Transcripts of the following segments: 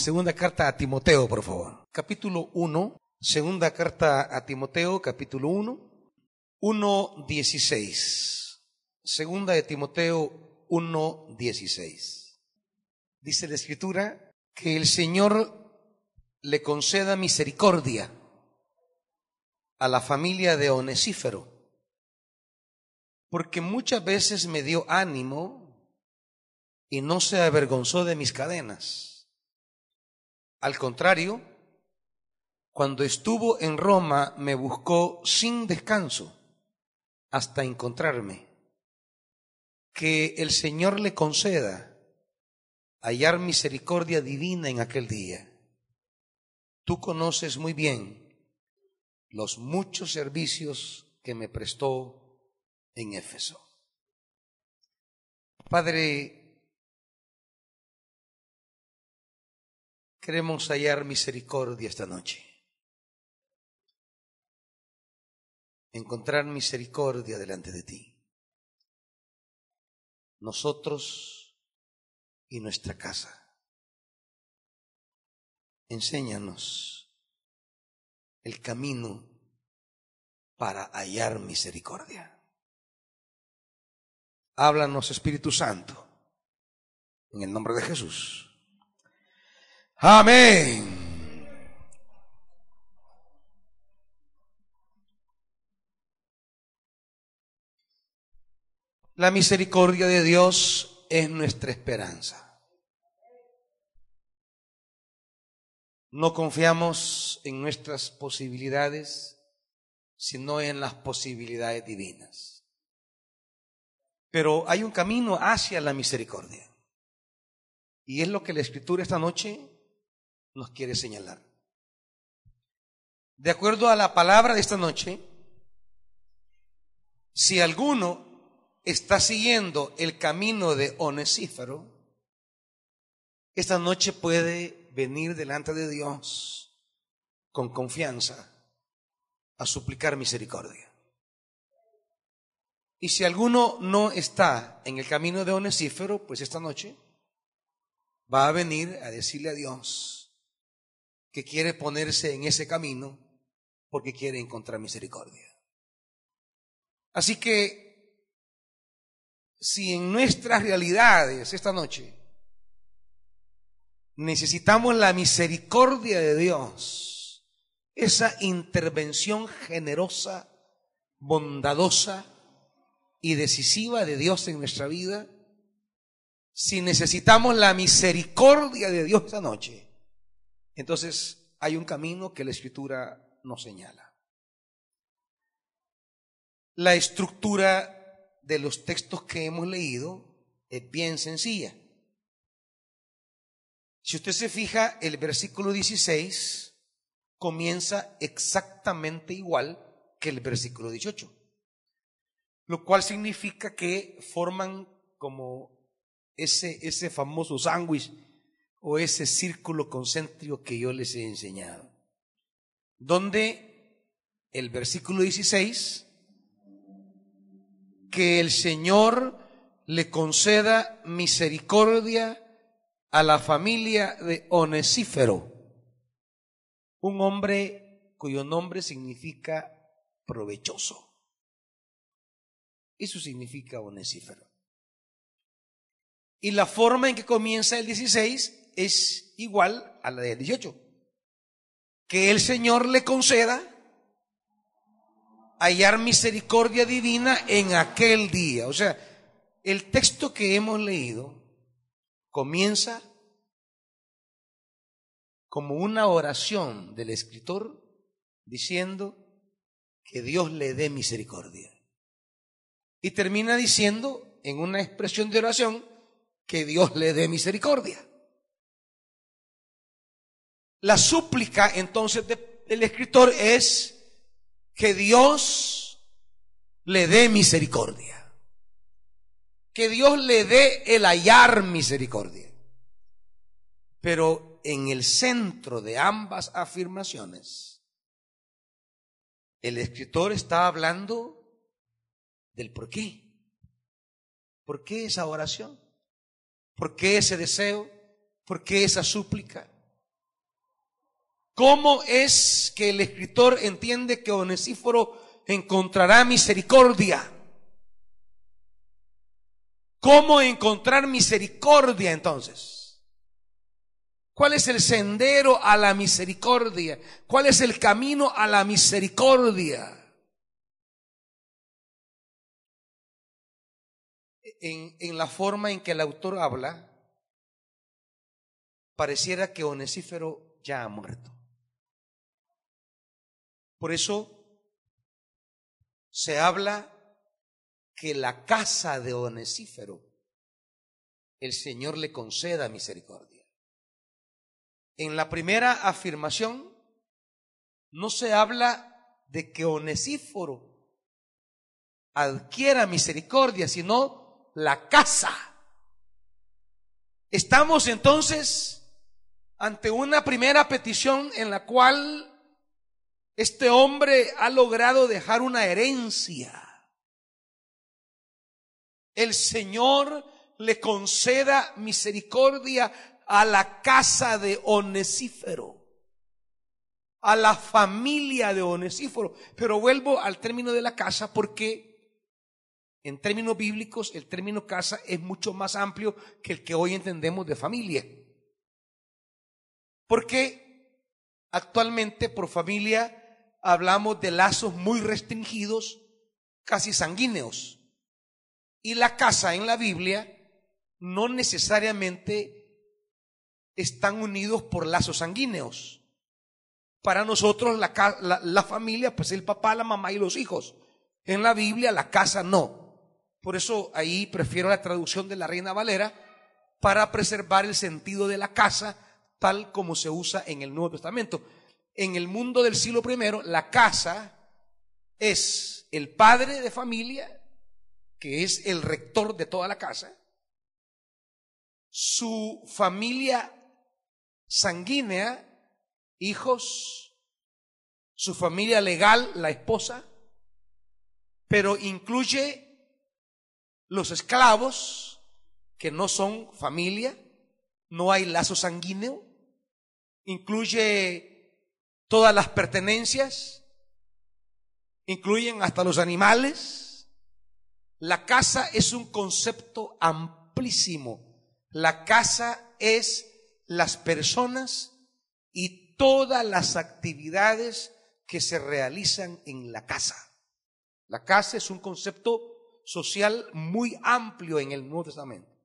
segunda carta a Timoteo, por favor. Capítulo 1, segunda carta a Timoteo, capítulo 1, 1.16. Segunda de Timoteo 1.16. Dice la escritura que el Señor le conceda misericordia a la familia de Onesífero, porque muchas veces me dio ánimo y no se avergonzó de mis cadenas. Al contrario, cuando estuvo en Roma me buscó sin descanso hasta encontrarme. Que el Señor le conceda hallar misericordia divina en aquel día. Tú conoces muy bien los muchos servicios que me prestó en Éfeso. Padre, queremos hallar misericordia esta noche. Encontrar misericordia delante de ti. Nosotros y nuestra casa. Enséñanos el camino para hallar misericordia. Háblanos, Espíritu Santo, en el nombre de Jesús. Amén. La misericordia de Dios es nuestra esperanza. No confiamos en nuestras posibilidades, sino en las posibilidades divinas. Pero hay un camino hacia la misericordia. Y es lo que la escritura esta noche nos quiere señalar. De acuerdo a la palabra de esta noche, si alguno está siguiendo el camino de Onesífero, esta noche puede venir delante de Dios con confianza a suplicar misericordia. Y si alguno no está en el camino de Onesífero, pues esta noche va a venir a decirle a Dios que quiere ponerse en ese camino porque quiere encontrar misericordia. Así que si en nuestras realidades esta noche necesitamos la misericordia de Dios, esa intervención generosa, bondadosa y decisiva de Dios en nuestra vida. Si necesitamos la misericordia de Dios esta noche, entonces hay un camino que la escritura nos señala. La estructura de los textos que hemos leído es bien sencilla. Si usted se fija, el versículo 16 comienza exactamente igual que el versículo 18, lo cual significa que forman como ese, ese famoso sándwich o ese círculo concéntrico que yo les he enseñado, donde el versículo 16, que el Señor le conceda misericordia a la familia de Onesífero, un hombre cuyo nombre significa provechoso. Eso significa Onesífero. Y la forma en que comienza el 16 es igual a la del 18. Que el Señor le conceda hallar misericordia divina en aquel día. O sea, el texto que hemos leído comienza como una oración del escritor diciendo que Dios le dé misericordia. Y termina diciendo en una expresión de oración que Dios le dé misericordia. La súplica entonces del escritor es que Dios le dé misericordia que Dios le dé el hallar misericordia. Pero en el centro de ambas afirmaciones, el escritor está hablando del por qué. ¿Por qué esa oración? ¿Por qué ese deseo? ¿Por qué esa súplica? ¿Cómo es que el escritor entiende que Onesíforo encontrará misericordia? ¿Cómo encontrar misericordia entonces? ¿Cuál es el sendero a la misericordia? ¿Cuál es el camino a la misericordia? En, la forma en que el autor habla, pareciera que Onesífero ya ha muerto. Por eso se habla que la casa de Onesífero, el Señor le conceda misericordia. En la primera afirmación no se habla de que Onesíforo adquiera misericordia, sino la casa. Estamos entonces ante una primera petición en la cual este hombre ha logrado dejar una herencia. El Señor le conceda misericordia a la casa de Onesífero, a la familia de Onesífero. Pero vuelvo al término de la casa porque en términos bíblicos el término casa es mucho más amplio que el que hoy entendemos de familia. Porque actualmente por familia hablamos de lazos muy restringidos, casi sanguíneos. Y la casa en la Biblia no necesariamente están unidos por lazos sanguíneos. Para nosotros la, la, familia, pues el papá, la mamá y los hijos. En la Biblia la casa no. Por eso ahí prefiero la traducción de la Reina Valera para preservar el sentido de la casa tal como se usa en el Nuevo Testamento en el mundo del siglo I, la casa es el padre de familia, que es el rector de toda la casa, su familia sanguínea, hijos, su familia legal, la esposa, pero incluye los esclavos, que no son familia, no hay lazo sanguíneo, incluye Todas las pertenencias incluyen hasta los animales. La casa es un concepto amplísimo. La casa es las personas y todas las actividades que se realizan en la casa. La casa es un concepto social muy amplio en el Nuevo Testamento.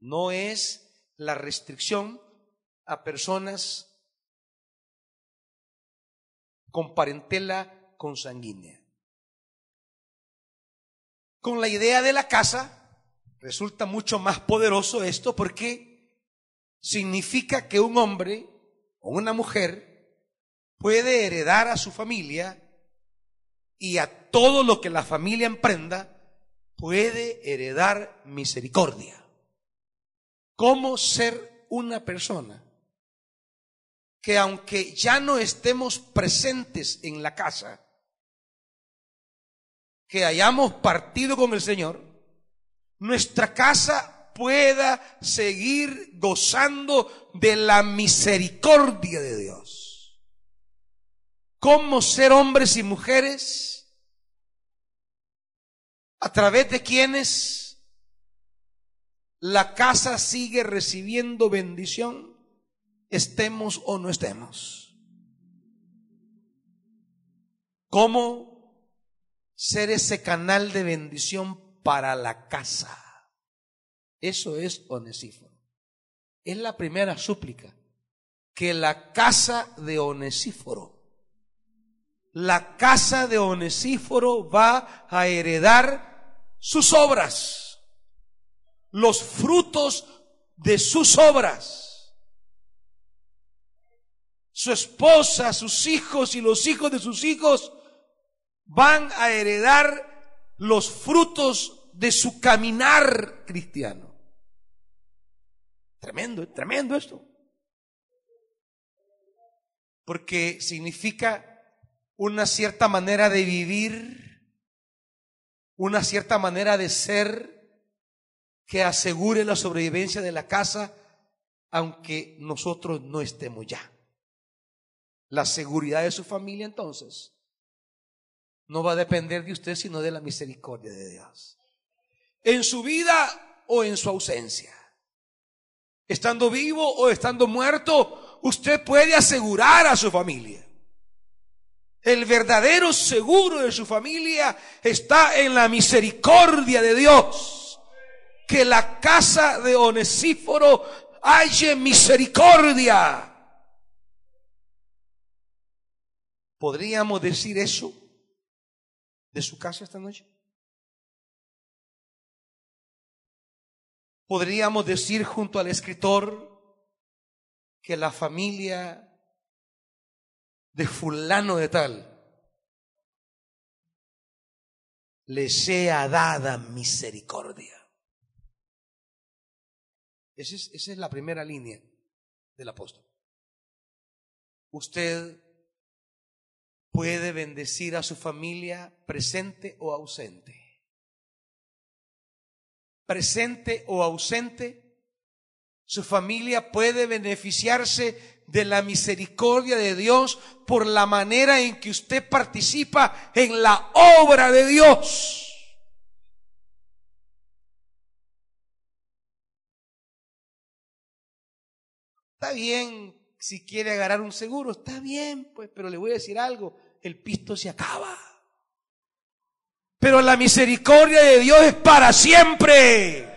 No es la restricción a personas con parentela consanguínea. Con la idea de la casa resulta mucho más poderoso esto porque significa que un hombre o una mujer puede heredar a su familia y a todo lo que la familia emprenda puede heredar misericordia. ¿Cómo ser una persona que aunque ya no estemos presentes en la casa, que hayamos partido con el Señor, nuestra casa pueda seguir gozando de la misericordia de Dios. ¿Cómo ser hombres y mujeres a través de quienes la casa sigue recibiendo bendición? Estemos o no estemos. ¿Cómo ser ese canal de bendición para la casa? Eso es Onesíforo. Es la primera súplica. Que la casa de Onesíforo, la casa de Onesíforo va a heredar sus obras, los frutos de sus obras su esposa, sus hijos y los hijos de sus hijos van a heredar los frutos de su caminar cristiano. Tremendo, tremendo esto. Porque significa una cierta manera de vivir, una cierta manera de ser que asegure la sobrevivencia de la casa, aunque nosotros no estemos ya. La seguridad de su familia entonces no va a depender de usted sino de la misericordia de Dios. En su vida o en su ausencia. Estando vivo o estando muerto, usted puede asegurar a su familia. El verdadero seguro de su familia está en la misericordia de Dios. Que la casa de Onesíforo haya misericordia. ¿Podríamos decir eso de su casa esta noche? ¿Podríamos decir junto al escritor que la familia de fulano de tal le sea dada misericordia? Esa es, esa es la primera línea del apóstol. Usted puede bendecir a su familia presente o ausente. Presente o ausente, su familia puede beneficiarse de la misericordia de Dios por la manera en que usted participa en la obra de Dios. Está bien si quiere agarrar un seguro, está bien, pues, pero le voy a decir algo el pisto se acaba. Pero la misericordia de Dios es para siempre.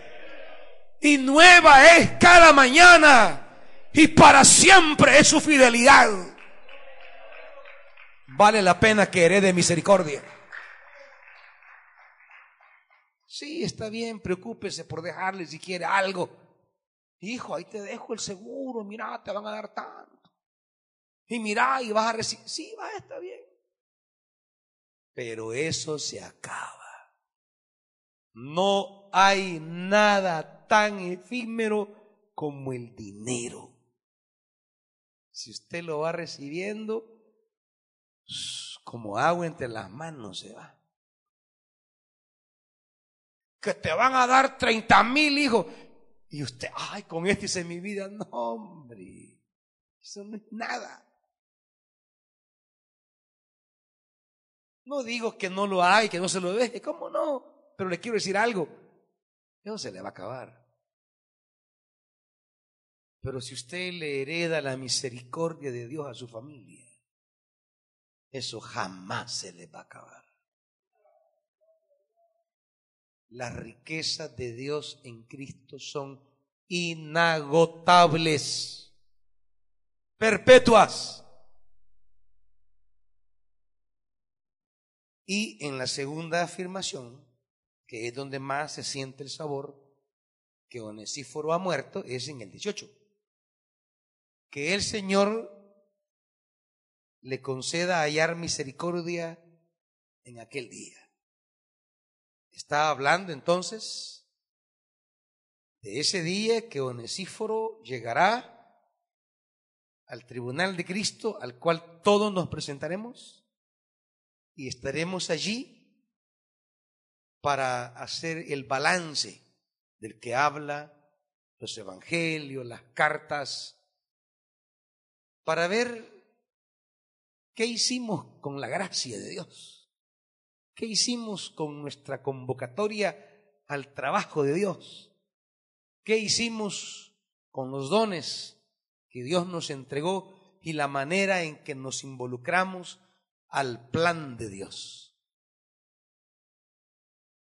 Y nueva es cada mañana. Y para siempre es su fidelidad. Vale la pena que herede misericordia. Sí, está bien, preocúpese por dejarle si quiere algo. Hijo, ahí te dejo el seguro, mira, te van a dar tanto. Y mira, y vas a recibir. Sí, va, está bien pero eso se acaba. No hay nada tan efímero como el dinero. Si usted lo va recibiendo, como agua entre las manos se va. Que te van a dar 30 mil hijos. Y usted, ay, con este hice mi vida. No, hombre, eso no es nada. No digo que no lo hay, que no se lo deje, ¿cómo no? Pero le quiero decir algo, eso se le va a acabar. Pero si usted le hereda la misericordia de Dios a su familia, eso jamás se le va a acabar. Las riquezas de Dios en Cristo son inagotables, perpetuas. Y en la segunda afirmación, que es donde más se siente el sabor, que Onesíforo ha muerto, es en el 18. Que el Señor le conceda hallar misericordia en aquel día. Está hablando entonces de ese día que Onesíforo llegará al tribunal de Cristo, al cual todos nos presentaremos y estaremos allí para hacer el balance del que habla los evangelios, las cartas, para ver qué hicimos con la gracia de Dios, qué hicimos con nuestra convocatoria al trabajo de Dios, qué hicimos con los dones que Dios nos entregó y la manera en que nos involucramos al plan de Dios.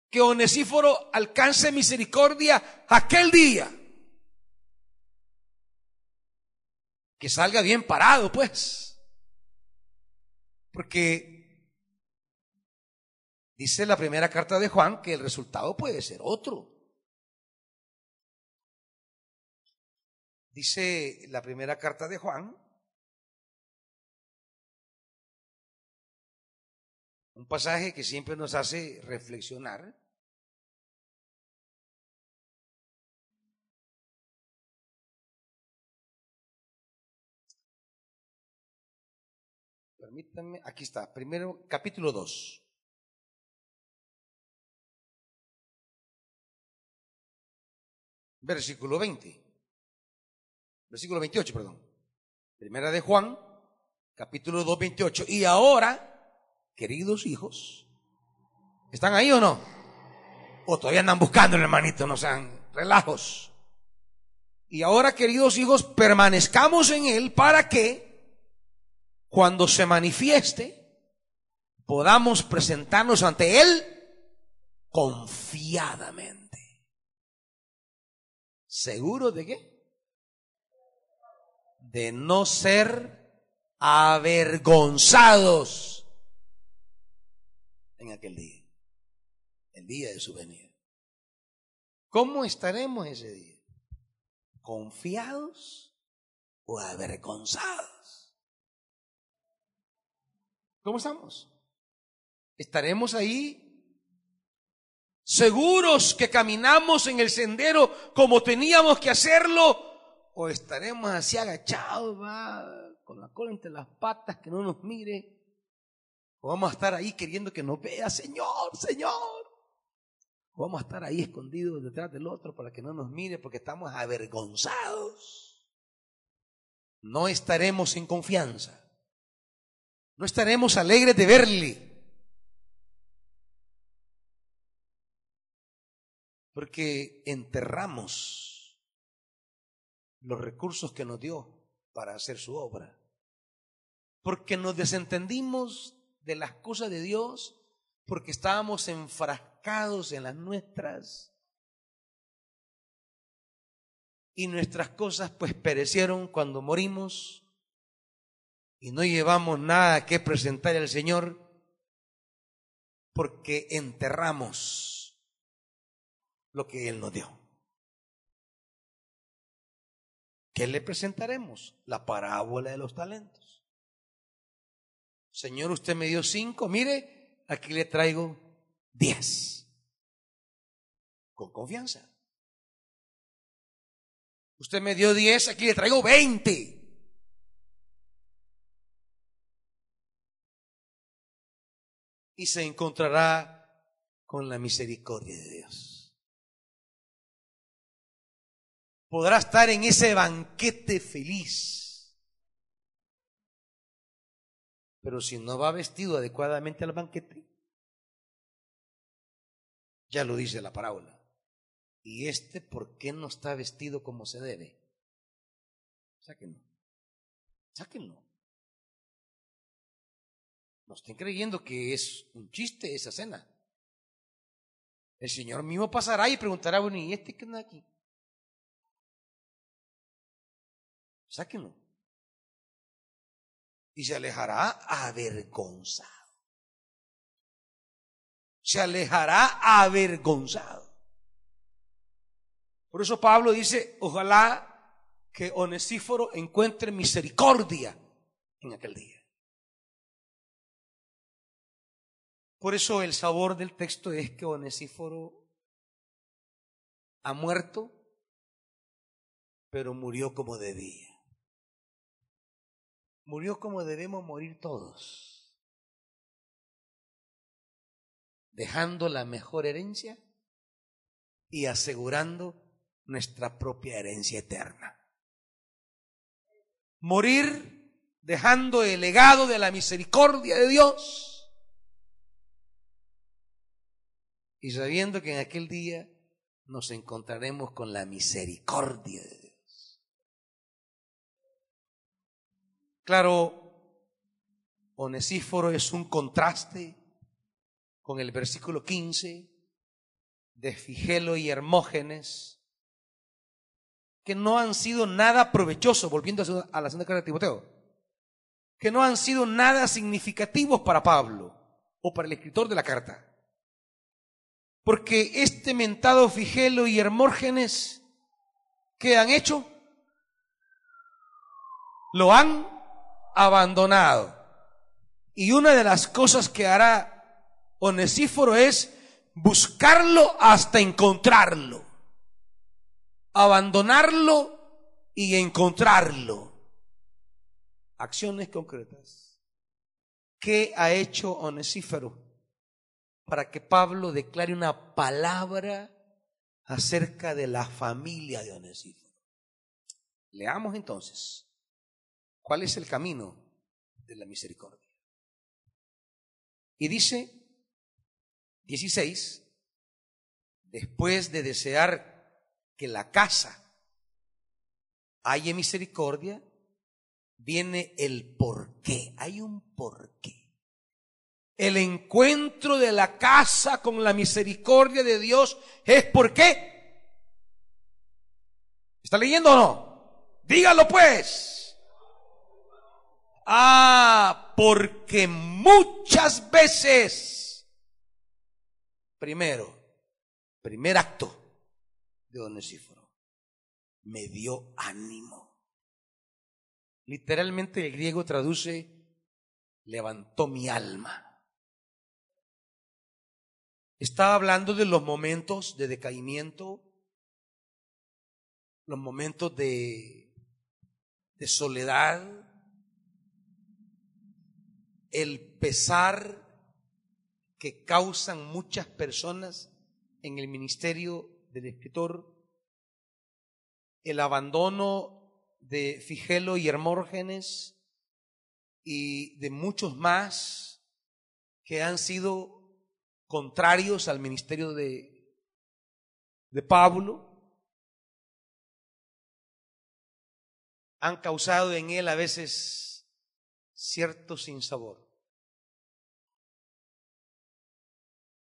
Que Onesíforo alcance misericordia aquel día. Que salga bien parado, pues. Porque dice la primera carta de Juan que el resultado puede ser otro. Dice la primera carta de Juan Un pasaje que siempre nos hace reflexionar. Permítanme, aquí está, primero capítulo 2. Versículo 20. Versículo 28, perdón. Primera de Juan, capítulo 2, 28. Y ahora, queridos hijos, ¿están ahí o no? O todavía andan buscando, hermanito, no sean relajos. Y ahora, queridos hijos, permanezcamos en Él para que cuando se manifieste, podamos presentarnos ante Él confiadamente. ¿Seguro de qué? De no ser avergonzados en aquel día, el día de su venida. ¿Cómo estaremos ese día? ¿Confiados o avergonzados? ¿Cómo estamos? ¿Estaremos ahí seguros que caminamos en el sendero como teníamos que hacerlo? ¿O estaremos así agachados, con la cola entre las patas, que no nos mire? ¿O vamos a estar ahí queriendo que nos vea, Señor, Señor? ¿O vamos a estar ahí escondidos detrás del otro para que no nos mire porque estamos avergonzados? No estaremos en confianza. No estaremos alegres de verle. porque enterramos los recursos que nos dio para hacer su obra, porque nos desentendimos de las cosas de Dios, porque estábamos enfrascados en las nuestras y nuestras cosas pues perecieron cuando morimos y no llevamos nada que presentar al Señor porque enterramos lo que Él nos dio. ¿Qué le presentaremos? La parábola de los talentos. Señor, usted me dio cinco, mire, aquí le traigo diez. Con confianza. Usted me dio diez, aquí le traigo veinte. Y se encontrará con la misericordia de Dios. podrá estar en ese banquete feliz. Pero si no va vestido adecuadamente al banquete, ya lo dice la parábola. ¿Y este por qué no está vestido como se debe? Sáquenlo. Sáquenlo. No estén creyendo que es un chiste esa cena. El Señor mismo pasará y preguntará, bueno, ¿y este qué anda aquí? Sáquenlo. Y se alejará avergonzado. Se alejará avergonzado. Por eso Pablo dice, ojalá que Onesíforo encuentre misericordia en aquel día. Por eso el sabor del texto es que Onesíforo ha muerto, pero murió como debía. Murió como debemos morir todos, dejando la mejor herencia y asegurando nuestra propia herencia eterna. Morir dejando el legado de la misericordia de Dios y sabiendo que en aquel día nos encontraremos con la misericordia de Dios. Claro, Onesíforo es un contraste con el versículo 15 de Figelo y Hermógenes, que no han sido nada provechoso, volviendo a la segunda carta de Timoteo, que no han sido nada significativos para Pablo o para el escritor de la carta. Porque este mentado Figelo y Hermógenes, ¿qué han hecho? Lo han abandonado. Y una de las cosas que hará Onesíforo es buscarlo hasta encontrarlo. Abandonarlo y encontrarlo. Acciones concretas. ¿Qué ha hecho Onesíforo para que Pablo declare una palabra acerca de la familia de Onesíforo? Leamos entonces. ¿Cuál es el camino de la misericordia. Y dice 16, después de desear que la casa haya misericordia, viene el por qué. Hay un por qué. El encuentro de la casa con la misericordia de Dios es por qué. ¿Está leyendo o no? Dígalo pues. Ah, porque muchas veces, primero, primer acto de Onesíforo, me dio ánimo. Literalmente el griego traduce, levantó mi alma. Estaba hablando de los momentos de decaimiento, los momentos de, de soledad, el pesar que causan muchas personas en el ministerio del escritor, el abandono de Figelo y Hermógenes y de muchos más que han sido contrarios al ministerio de, de Pablo, han causado en él a veces cierto sinsabor.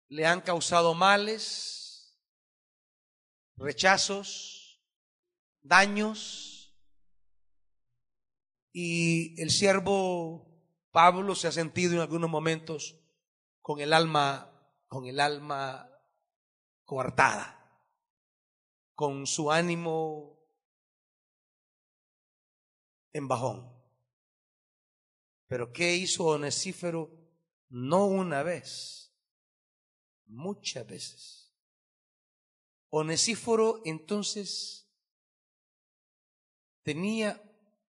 Le han causado males, rechazos, daños, y el siervo Pablo se ha sentido en algunos momentos con el alma, con el alma coartada, con su ánimo en bajón. Pero ¿qué hizo Onesífero? No una vez, muchas veces. Onesíforo entonces tenía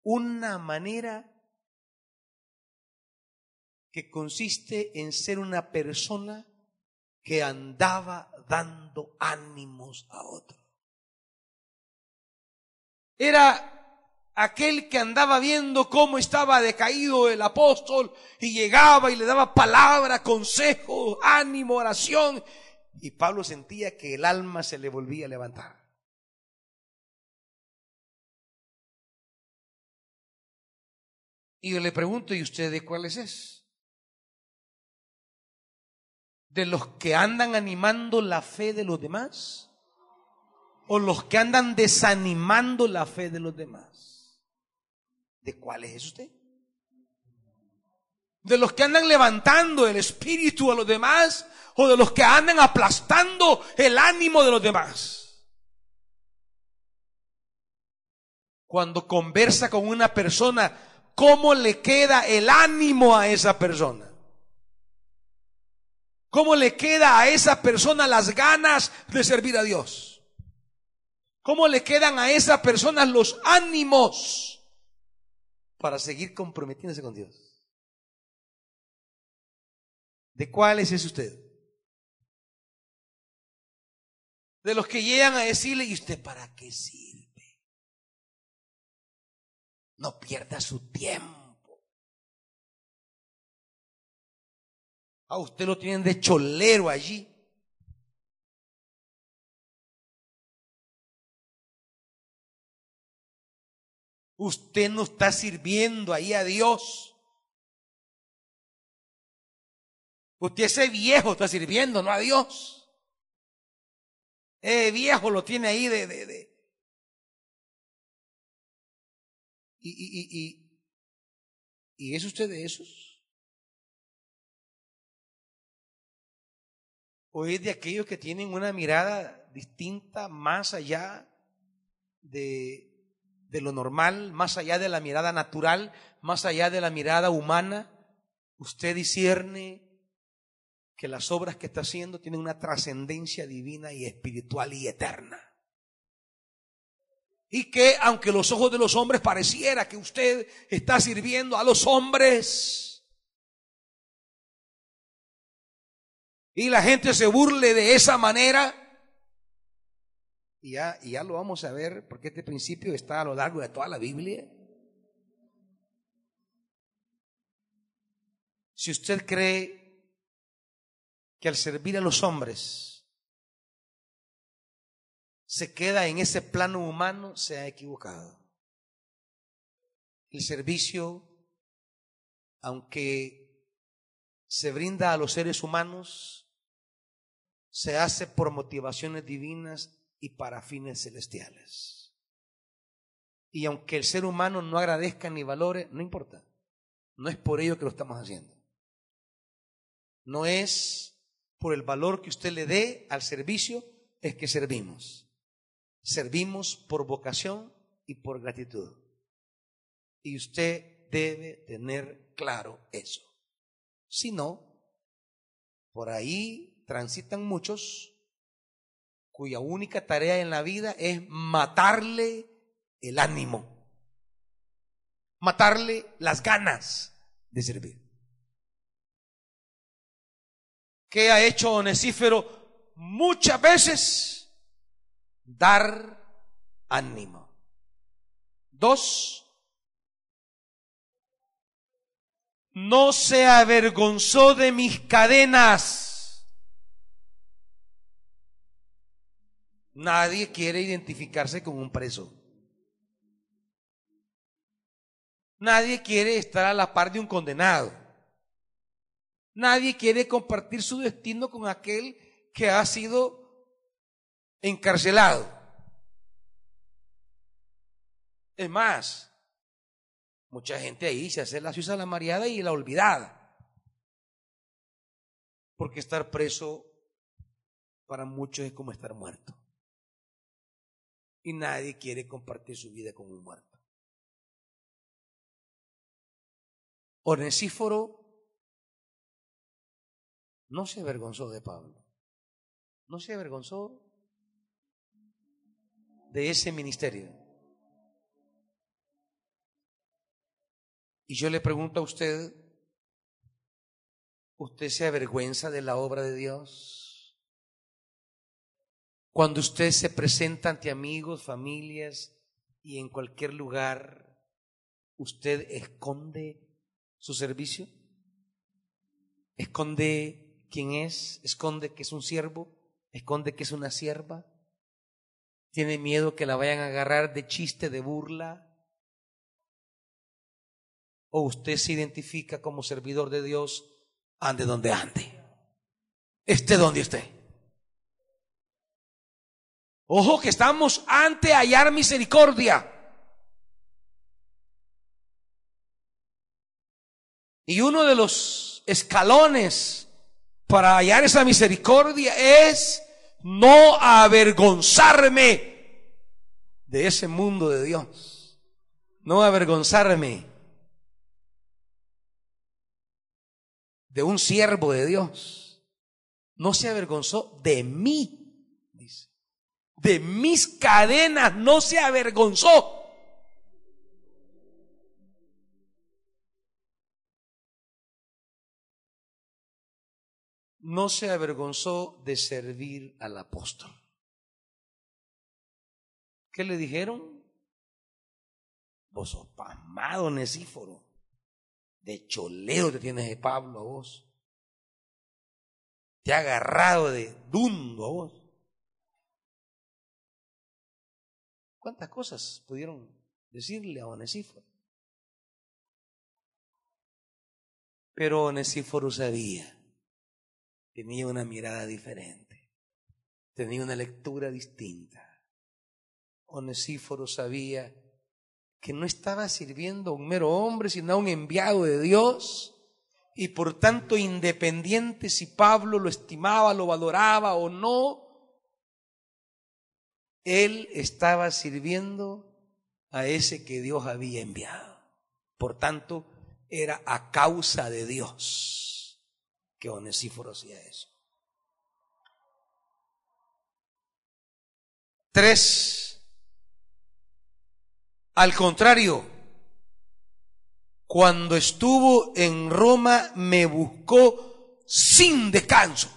una manera que consiste en ser una persona que andaba dando ánimos a otro. Era aquel que andaba viendo cómo estaba decaído el apóstol y llegaba y le daba palabra, consejo, ánimo, oración. Y Pablo sentía que el alma se le volvía a levantar. Y yo le pregunto, ¿y usted de cuáles es? ¿De los que andan animando la fe de los demás? ¿O los que andan desanimando la fe de los demás? ¿De cuáles es usted? ¿De los que andan levantando el espíritu a los demás? ¿O de los que andan aplastando el ánimo de los demás? Cuando conversa con una persona, cómo le queda el ánimo a esa persona. ¿Cómo le queda a esa persona las ganas de servir a Dios? ¿Cómo le quedan a esa persona los ánimos para seguir comprometiéndose con Dios? ¿De cuáles es usted? De los que llegan a decirle, ¿y usted para qué sirve? No pierda su tiempo. A usted lo tienen de cholero allí. Usted no está sirviendo ahí a Dios. Usted ese viejo está sirviendo, no a Dios. Ese viejo lo tiene ahí de, de, de, ¿Y, y, y, y es usted de esos? ¿O es de aquellos que tienen una mirada distinta, más allá de, de lo normal, más allá de la mirada natural, más allá de la mirada humana? Usted discierne que las obras que está haciendo tienen una trascendencia divina y espiritual y eterna y que aunque los ojos de los hombres pareciera que usted está sirviendo a los hombres y la gente se burle de esa manera, y ya, y ya lo vamos a ver porque este principio está a lo largo de toda la Biblia. Si usted cree que al servir a los hombres se queda en ese plano humano, se ha equivocado. El servicio, aunque se brinda a los seres humanos, se hace por motivaciones divinas y para fines celestiales. Y aunque el ser humano no agradezca ni valore, no importa. No es por ello que lo estamos haciendo. No es por el valor que usted le dé al servicio, es que servimos. Servimos por vocación y por gratitud. Y usted debe tener claro eso. Si no, por ahí transitan muchos cuya única tarea en la vida es matarle el ánimo, matarle las ganas de servir. ¿Qué ha hecho Onesífero muchas veces? Dar ánimo. Dos, no se avergonzó de mis cadenas. Nadie quiere identificarse con un preso. Nadie quiere estar a la par de un condenado. Nadie quiere compartir su destino con aquel que ha sido encarcelado. Es más, mucha gente ahí se hace la suiza la mareada y la olvidada. Porque estar preso para muchos es como estar muerto. Y nadie quiere compartir su vida con un muerto. Onesíforo no se avergonzó de Pablo. No se avergonzó de ese ministerio. Y yo le pregunto a usted, ¿usted se avergüenza de la obra de Dios? Cuando usted se presenta ante amigos, familias y en cualquier lugar, ¿usted esconde su servicio? ¿Esconde quién es, esconde que es un siervo, esconde que es una sierva, tiene miedo que la vayan a agarrar de chiste, de burla, o usted se identifica como servidor de Dios, ande donde ande, esté donde esté. Ojo que estamos ante hallar misericordia. Y uno de los escalones para hallar esa misericordia es no avergonzarme de ese mundo de Dios. No avergonzarme de un siervo de Dios. No se avergonzó de mí. De mis cadenas no se avergonzó. no se avergonzó de servir al apóstol. ¿Qué le dijeron? Vos sos pasmado, Nesíforo. De choleo te tienes de Pablo a vos. Te ha agarrado de dundo a vos. ¿Cuántas cosas pudieron decirle a Onesíforo? Pero Onesíforo sabía tenía una mirada diferente, tenía una lectura distinta. Onesíforo sabía que no estaba sirviendo a un mero hombre, sino a un enviado de Dios, y por tanto independiente si Pablo lo estimaba, lo valoraba o no, él estaba sirviendo a ese que Dios había enviado. Por tanto, era a causa de Dios que Onesíforo hacía eso. Tres, al contrario, cuando estuvo en Roma me buscó sin descanso,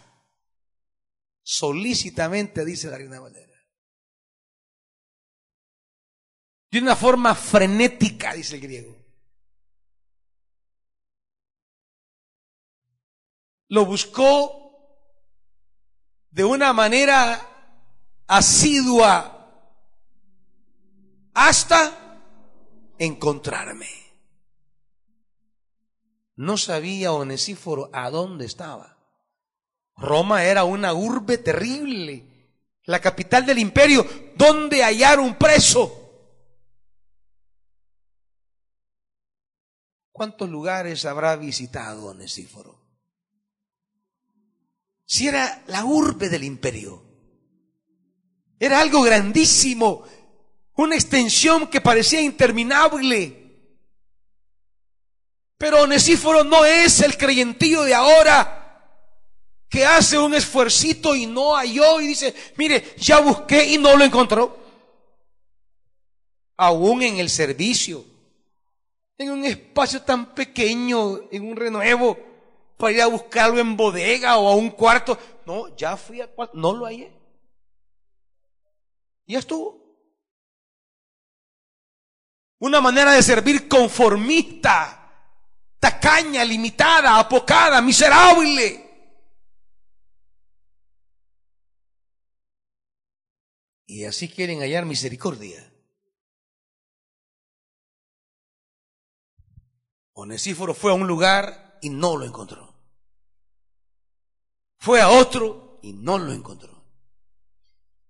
solícitamente, dice la Reina Valera. De una forma frenética, dice el griego. lo buscó de una manera asidua hasta encontrarme. No sabía Onesíforo a dónde estaba. Roma era una urbe terrible, la capital del imperio, donde hallar un preso. ¿Cuántos lugares habrá visitado Onesíforo? Si era la urbe del imperio. Era algo grandísimo, una extensión que parecía interminable. Pero Onesíforo no es el creyentillo de ahora que hace un esfuercito y no halló y dice, mire, ya busqué y no lo encontró. Aún en el servicio en un espacio tan pequeño, en un renuevo, para ir a buscarlo en bodega o a un cuarto. No, ya fui a cuarto, no lo hallé. Ya estuvo. Una manera de servir conformista, tacaña, limitada, apocada, miserable. Y así quieren hallar misericordia. Onesíforo fue a un lugar y no lo encontró. Fue a otro y no lo encontró.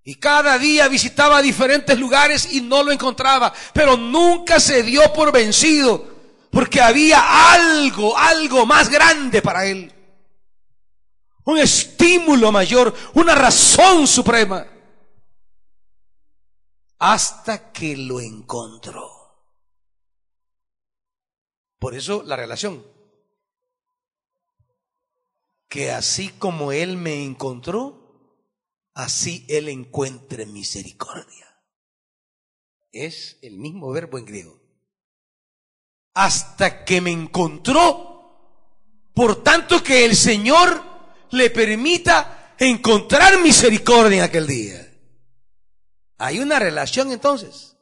Y cada día visitaba diferentes lugares y no lo encontraba, pero nunca se dio por vencido, porque había algo, algo más grande para él. Un estímulo mayor, una razón suprema. Hasta que lo encontró. Por eso la relación. Que así como Él me encontró, así Él encuentre misericordia. Es el mismo verbo en griego. Hasta que me encontró, por tanto que el Señor le permita encontrar misericordia en aquel día. Hay una relación entonces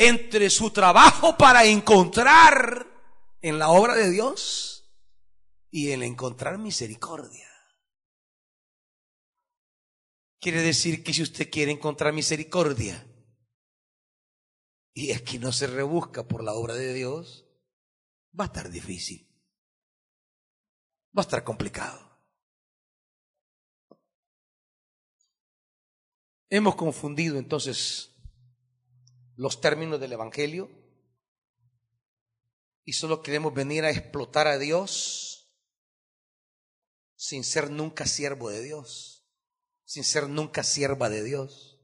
entre su trabajo para encontrar en la obra de Dios y el encontrar misericordia. Quiere decir que si usted quiere encontrar misericordia y aquí no se rebusca por la obra de Dios, va a estar difícil. Va a estar complicado. Hemos confundido entonces los términos del Evangelio y solo queremos venir a explotar a Dios sin ser nunca siervo de Dios, sin ser nunca sierva de Dios.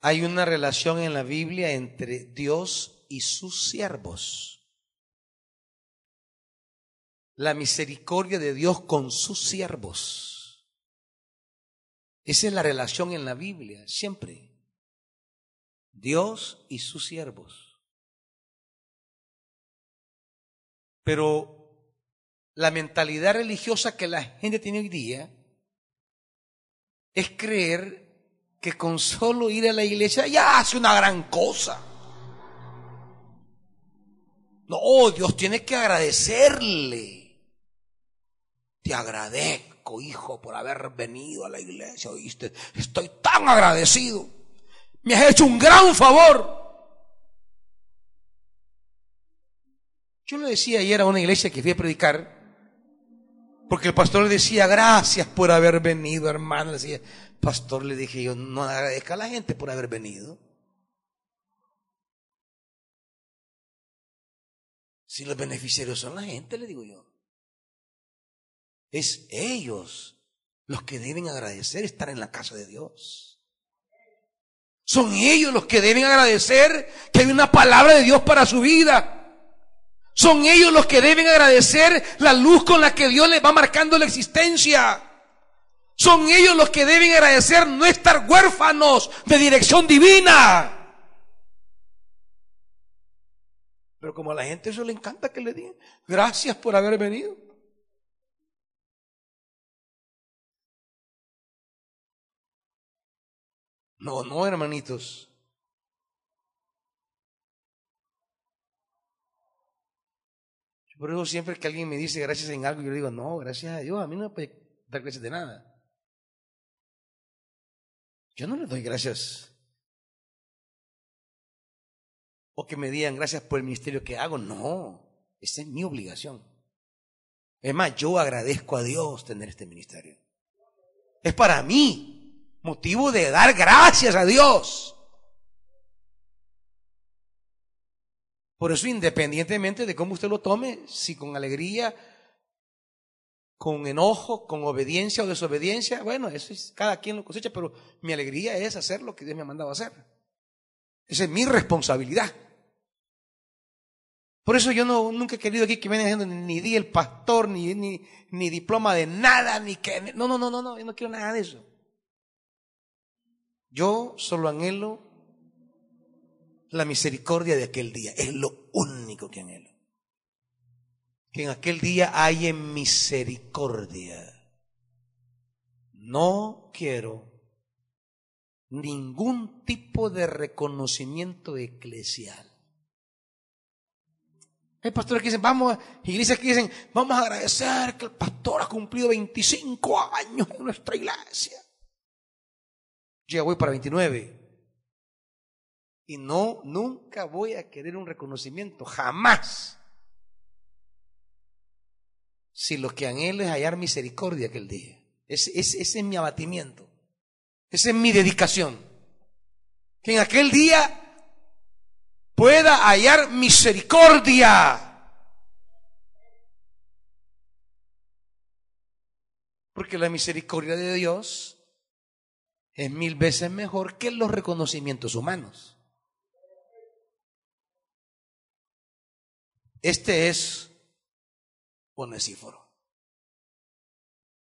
Hay una relación en la Biblia entre Dios y sus siervos. La misericordia de Dios con sus siervos. Esa es la relación en la Biblia, siempre. Dios y sus siervos. Pero la mentalidad religiosa que la gente tiene hoy día es creer que con solo ir a la iglesia ya hace una gran cosa. No, Dios tiene que agradecerle. Te agradezco hijo, por haber venido a la iglesia, oíste. Estoy tan agradecido. Me has hecho un gran favor. Yo le decía ayer a una iglesia que fui a predicar, porque el pastor le decía, gracias por haber venido, hermano. Le pastor, le dije yo, no agradezca a la gente por haber venido. Si los beneficiarios son la gente, le digo yo. Es ellos los que deben agradecer estar en la casa de Dios. Son ellos los que deben agradecer que hay una palabra de Dios para su vida. Son ellos los que deben agradecer la luz con la que Dios les va marcando la existencia. Son ellos los que deben agradecer no estar huérfanos de dirección divina. Pero como a la gente eso le encanta que le digan, gracias por haber venido. No, no, hermanitos. Por eso siempre que alguien me dice gracias en algo, yo le digo, no, gracias a Dios, a mí no me puede dar gracias de nada. Yo no le doy gracias. O que me digan gracias por el ministerio que hago. No, esa es mi obligación. Es más, yo agradezco a Dios tener este ministerio. Es para mí motivo de dar gracias a Dios. Por eso, independientemente de cómo usted lo tome, si con alegría, con enojo, con obediencia o desobediencia, bueno, eso es cada quien lo cosecha, pero mi alegría es hacer lo que Dios me ha mandado hacer. Esa es mi responsabilidad. Por eso yo no, nunca he querido aquí que me diciendo ni di el pastor, ni, ni, ni diploma de nada, ni que... No, no, no, no, no, yo no quiero nada de eso. Yo solo anhelo la misericordia de aquel día. Es lo único que anhelo. Que en aquel día haya misericordia. No quiero ningún tipo de reconocimiento eclesial. Hay pastores que dicen, vamos, iglesias que dicen, vamos a agradecer que el pastor ha cumplido 25 años en nuestra iglesia. Ya voy para 29. Y no, nunca voy a querer un reconocimiento, jamás. Si lo que anhelo es hallar misericordia aquel día. Ese, ese, ese es mi abatimiento. Esa es mi dedicación. Que en aquel día pueda hallar misericordia. Porque la misericordia de Dios es mil veces mejor que los reconocimientos humanos. Este es Onesíforo.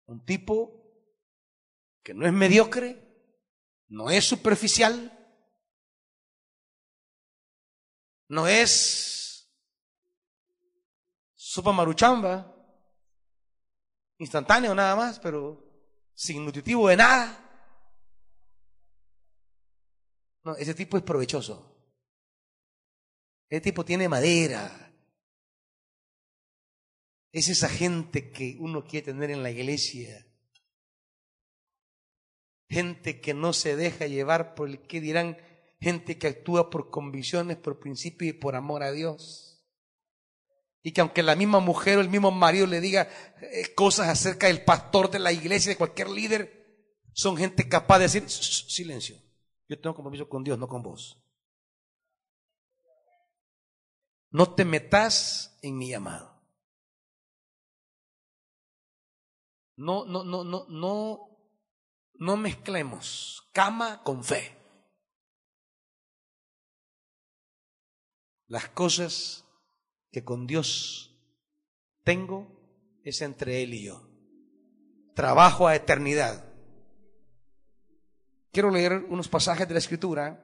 Un tipo que no es mediocre, no es superficial, no es sopa maruchamba, instantáneo nada más, pero sin nutritivo de nada. No, ese tipo es provechoso. Ese tipo tiene madera, es esa gente que uno quiere tener en la iglesia. Gente que no se deja llevar por el que dirán, gente que actúa por convicciones, por principio y por amor a Dios. Y que aunque la misma mujer o el mismo marido le diga eh, cosas acerca del pastor de la iglesia, de cualquier líder, son gente capaz de decir, silencio, yo tengo compromiso con Dios, no con vos. No te metas en mi llamado. No, no, no, no, no, no mezclemos cama con fe. Las cosas que con Dios tengo es entre Él y yo. Trabajo a eternidad. Quiero leer unos pasajes de la Escritura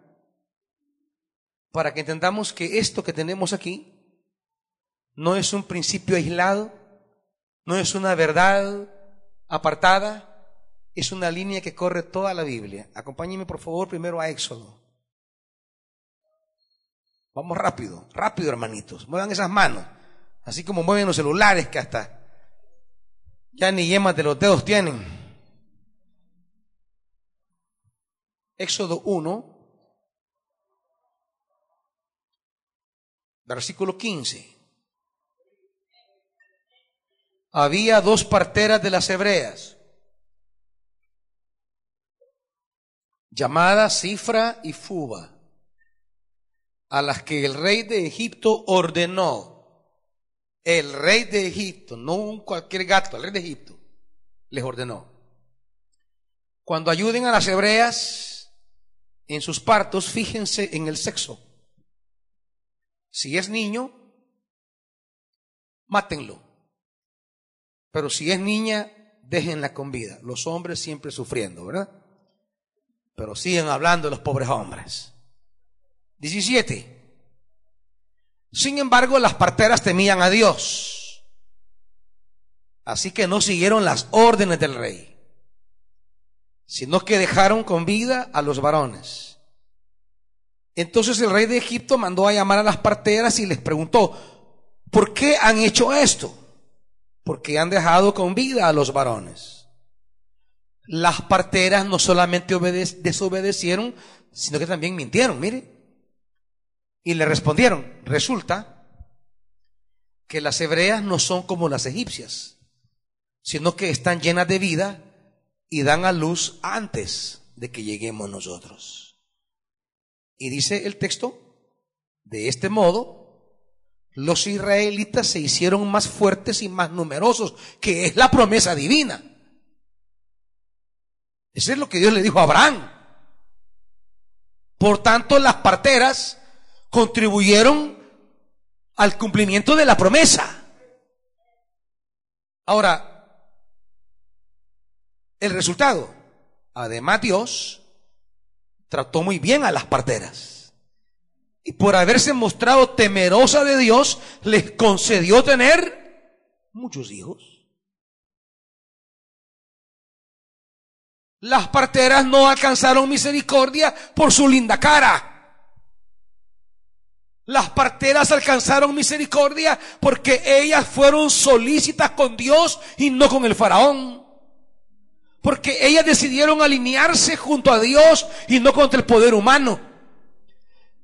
para que entendamos que esto que tenemos aquí no es un principio aislado, no es una verdad apartada es una línea que corre toda la Biblia. Acompáñenme por favor primero a Éxodo. Vamos rápido, rápido hermanitos. Muevan esas manos. Así como mueven los celulares que hasta ya ni yemas de los dedos tienen. Éxodo 1, versículo 15. había dos parteras de las hebreas, llamadas Cifra y Fuba, a las que el rey de Egipto ordenó. El rey de Egipto, no un cualquier gato, el rey de Egipto, les ordenó. Cuando ayuden a las hebreas en sus partos, fíjense en el sexo. Si es niño, mátenlo. Pero si es niña, déjenla con vida. Los hombres siempre sufriendo, ¿verdad? Pero siguen hablando los pobres hombres. 17. Sin embargo, las parteras temían a Dios. Así que no siguieron las órdenes del rey, sino que dejaron con vida a los varones. Entonces el rey de Egipto mandó a llamar a las parteras y les preguntó, ¿Por qué han hecho esto? Porque han dejado con vida a los varones. Las parteras no solamente desobedecieron, sino que también mintieron, mire. Y le respondieron, resulta que las hebreas no son como las egipcias, sino que están llenas de vida y dan a luz antes de que lleguemos nosotros. Y dice el texto, de este modo, los israelitas se hicieron más fuertes y más numerosos, que es la promesa divina. Eso es lo que Dios le dijo a Abraham. Por tanto, las parteras contribuyeron al cumplimiento de la promesa. Ahora, el resultado, además Dios trató muy bien a las parteras. Y por haberse mostrado temerosa de Dios, les concedió tener muchos hijos. Las parteras no alcanzaron misericordia por su linda cara. Las parteras alcanzaron misericordia porque ellas fueron solícitas con Dios y no con el faraón. Porque ellas decidieron alinearse junto a Dios y no contra el poder humano.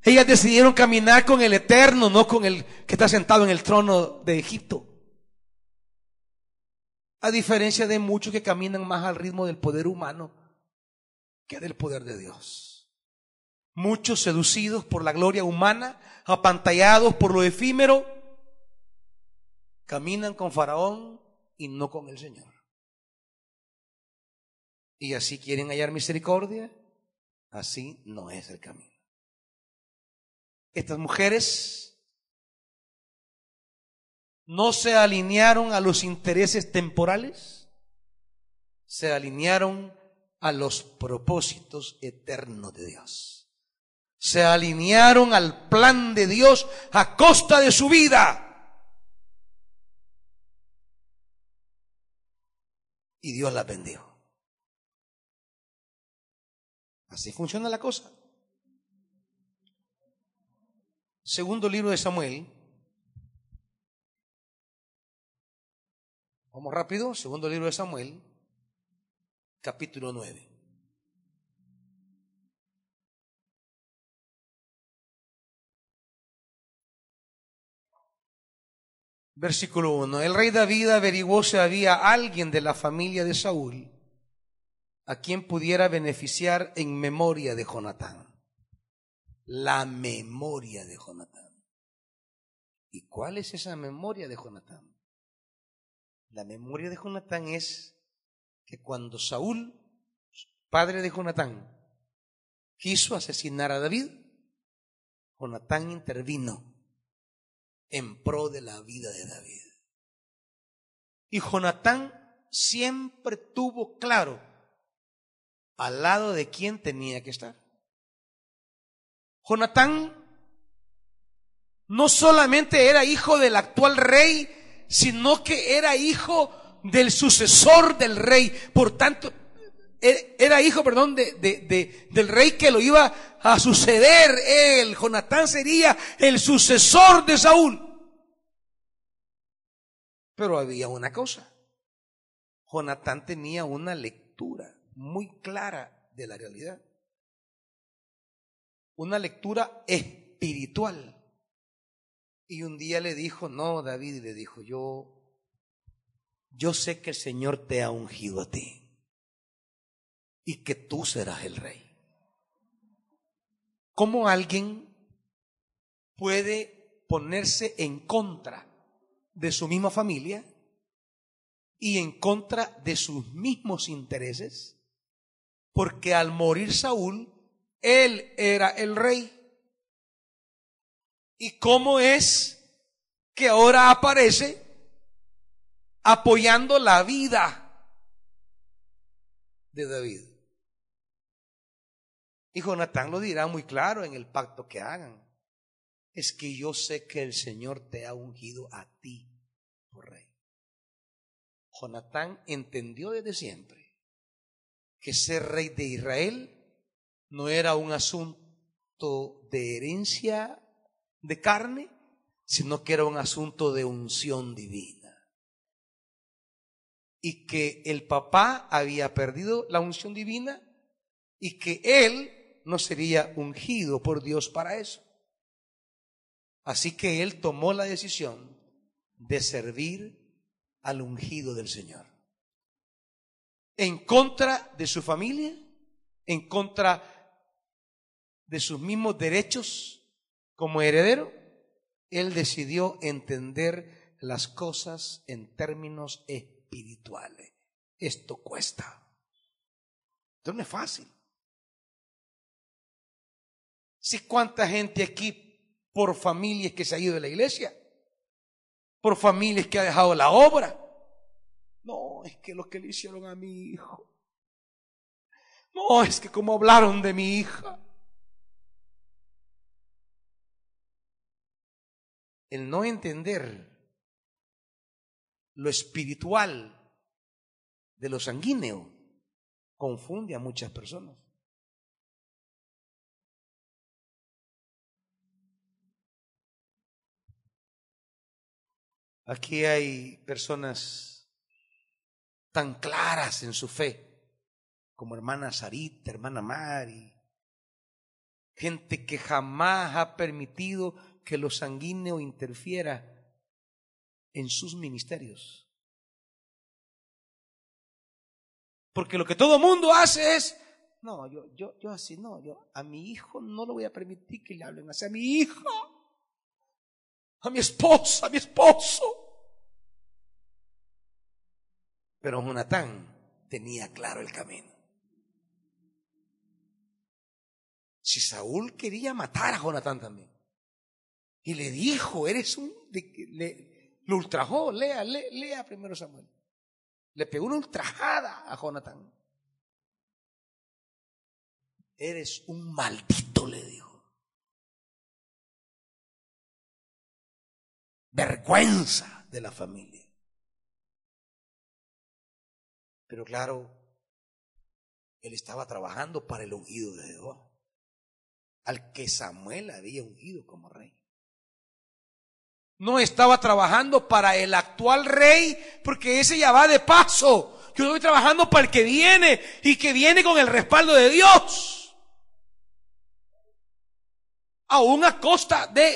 Ellas decidieron caminar con el Eterno, no con el que está sentado en el trono de Egipto. A diferencia de muchos que caminan más al ritmo del poder humano que del poder de Dios. Muchos seducidos por la gloria humana, apantallados por lo efímero, caminan con Faraón y no con el Señor y así quieren hallar misericordia, así no es el camino. Estas mujeres no se alinearon a los intereses temporales, se alinearon a los propósitos eternos de Dios. Se alinearon al plan de Dios a costa de su vida. Y Dios la bendijo. Así funciona la cosa. Segundo libro de Samuel. Vamos rápido. Segundo libro de Samuel, capítulo 9. Versículo 1. El rey David averiguó si había alguien de la familia de Saúl a quien pudiera beneficiar en memoria de Jonatán. La memoria de Jonatán. ¿Y cuál es esa memoria de Jonatán? La memoria de Jonatán es que cuando Saúl, padre de Jonatán, quiso asesinar a David, Jonatán intervino en pro de la vida de David. Y Jonatán siempre tuvo claro al lado de quien tenía que estar. Jonatán no solamente era hijo del actual rey, sino que era hijo del sucesor del rey. Por tanto, e, era hijo, perdón, de, del rey que lo iba a suceder él. Jonatán sería el sucesor de Saúl. Pero había una cosa. Jonatán tenía una lectura muy clara de la realidad. Una lectura espiritual. Y un día le dijo, no, David le dijo, yo, yo sé que el Señor te ha ungido a ti y que tú serás el rey. ¿Cómo alguien puede ponerse en contra de su misma familia y en contra de sus mismos intereses porque al morir Saúl, él era el rey. ¿Y cómo es que ahora aparece apoyando la vida de David? Y Jonatán lo dirá muy claro en el pacto que hagan. Es que yo sé que el Señor te ha ungido a ti por rey. Jonatán entendió desde siempre que ser rey de Israel no era un asunto de herencia de carne, sino que era un asunto de unción divina. Y que el papá había perdido la unción divina y que él no sería ungido por Dios para eso. Así que él tomó la decisión de servir al ungido del Señor. En contra de su familia, en contra de sus mismos derechos como heredero, él decidió entender las cosas en términos espirituales. Esto cuesta. Esto no es fácil. Si cuánta gente aquí por familias que se ha ido de la iglesia, por familias que ha dejado la obra. No, es que lo que le hicieron a mi hijo. No, es que como hablaron de mi hija. el no entender lo espiritual de lo sanguíneo confunde a muchas personas. Aquí hay personas tan claras en su fe, como hermana Sarita, hermana Mari, gente que jamás ha permitido que lo sanguíneo interfiera en sus ministerios. Porque lo que todo mundo hace es, no, yo, yo, yo así, no, yo a mi hijo no lo voy a permitir que le hablen así, a mi hija, a mi esposa, a mi esposo. Pero Jonatán tenía claro el camino. Si Saúl quería matar a Jonatán también, y le dijo, eres un... le, lo ultrajó, lea, lea, lea primero Samuel. Le pegó una ultrajada a Jonatán. Eres un maldito, le dijo. Vergüenza de la familia. Pero claro, él estaba trabajando para el ungido de Jehová, al que Samuel había ungido como rey no estaba trabajando para el actual rey, porque ese ya va de paso. Yo estoy trabajando para el que viene y que viene con el respaldo de Dios. Aún a costa de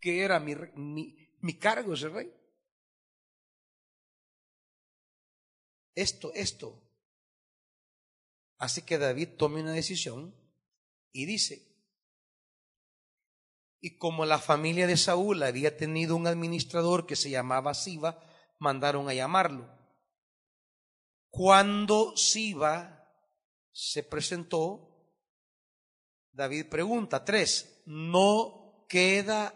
que era mi, mi, cargo ese rey. Esto, esto. Así que David toma una decisión y dice, y como la familia de Saúl había tenido un administrador que se llamaba Siba, mandaron a llamarlo. Cuando Siba se presentó, David pregunta, tres, no queda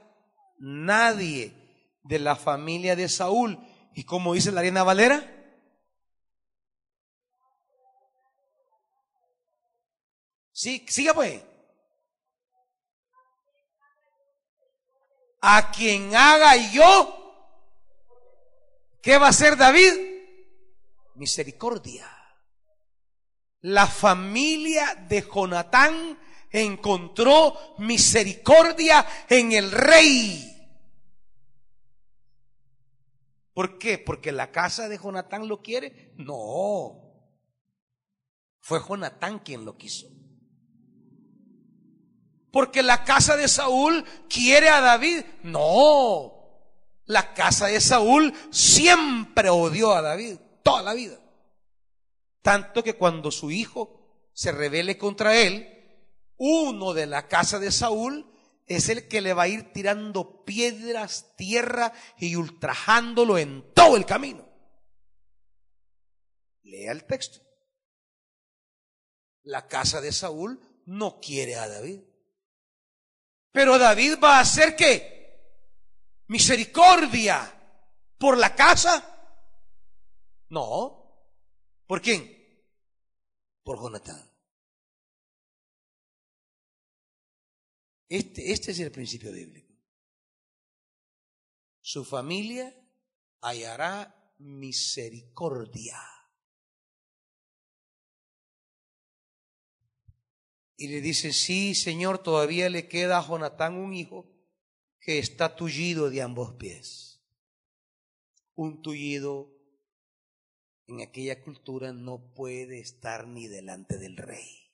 nadie de la familia de Saúl. ¿Y como dice la Reina Valera? Siga pues. a quien haga yo, ¿qué va a hacer David? Misericordia. La familia de Jonatán encontró misericordia en el rey. ¿Por qué? ¿Porque la casa de Jonatán lo quiere? No. Fue Jonatán quien lo quiso. Porque la casa de Saúl quiere a David. No. La casa de Saúl siempre odió a David, toda la vida. Tanto que cuando su hijo se rebele contra él, uno de la casa de Saúl es el que le va a ir tirando piedras, tierra y ultrajándolo en todo el camino. Lea el texto. La casa de Saúl no quiere a David. Pero David va a hacer qué? Misericordia por la casa. No. ¿Por quién? Por Jonatán. Este, este es el principio bíblico. Su familia hallará misericordia. Y le dice, sí, Señor, todavía le queda a Jonatán un hijo que está tullido de ambos pies. Un tullido en aquella cultura no puede estar ni delante del rey.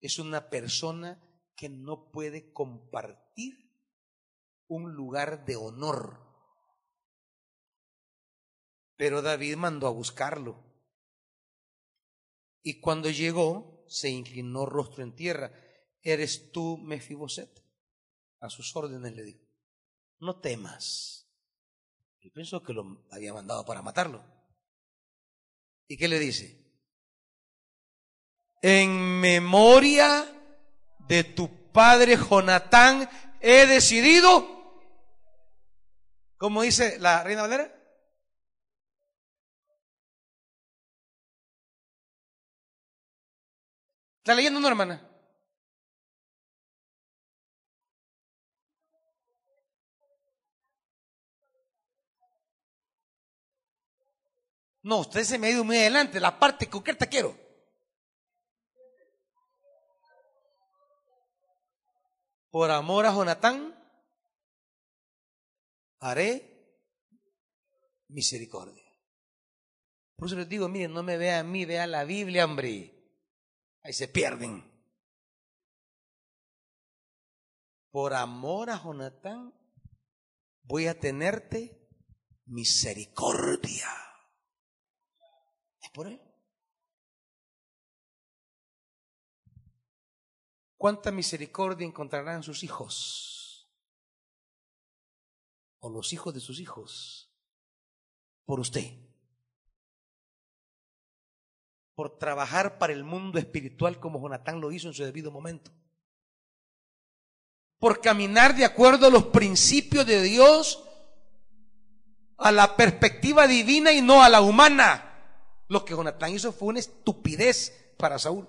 Es una persona que no puede compartir un lugar de honor. Pero David mandó a buscarlo. Y cuando llegó, se inclinó rostro en tierra. ¿Eres tú, Mefiboset? A sus órdenes le dijo. No temas. Yo pienso que lo había mandado para matarlo. ¿Y qué le dice? En memoria de tu padre Jonatán he decidido, como dice la reina Valera, ¿Está leyendo una hermana? No, usted se me ha ido muy adelante. La parte concreta quiero. Por amor a Jonatán, haré misericordia. Por eso les digo, miren, no me vean a mí, vean la Biblia, hombre. Ahí se pierden. Por amor a Jonatán, voy a tenerte misericordia. Es por él. ¿Cuánta misericordia encontrarán sus hijos? O los hijos de sus hijos. Por usted por trabajar para el mundo espiritual como Jonatán lo hizo en su debido momento. Por caminar de acuerdo a los principios de Dios, a la perspectiva divina y no a la humana. Lo que Jonatán hizo fue una estupidez para Saúl.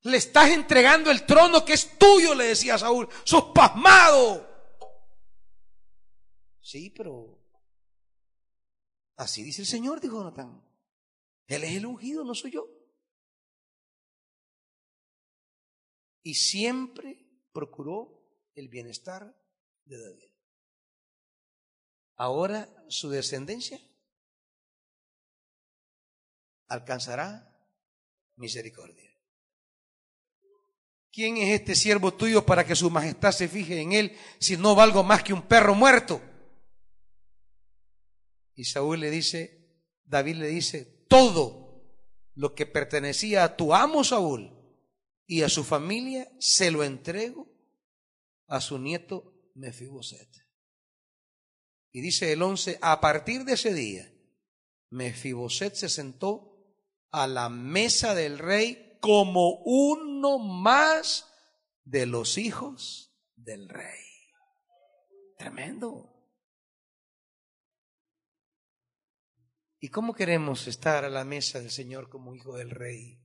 Le estás entregando el trono que es tuyo, le decía Saúl. Sos pasmado. Sí, pero así dice el Señor, dijo Jonatán. Él es el ungido, no soy yo. Y siempre procuró el bienestar de David. Ahora su descendencia alcanzará misericordia. ¿Quién es este siervo tuyo para que su majestad se fije en él si no valgo más que un perro muerto? Y Saúl le dice, David le dice, todo lo que pertenecía a tu amo Saúl y a su familia, se lo entrego a su nieto Mefiboset. Y dice el 11, a partir de ese día, Mefiboset se sentó a la mesa del rey como uno más de los hijos del rey. Tremendo. ¿Y cómo queremos estar a la mesa del Señor como hijo del rey?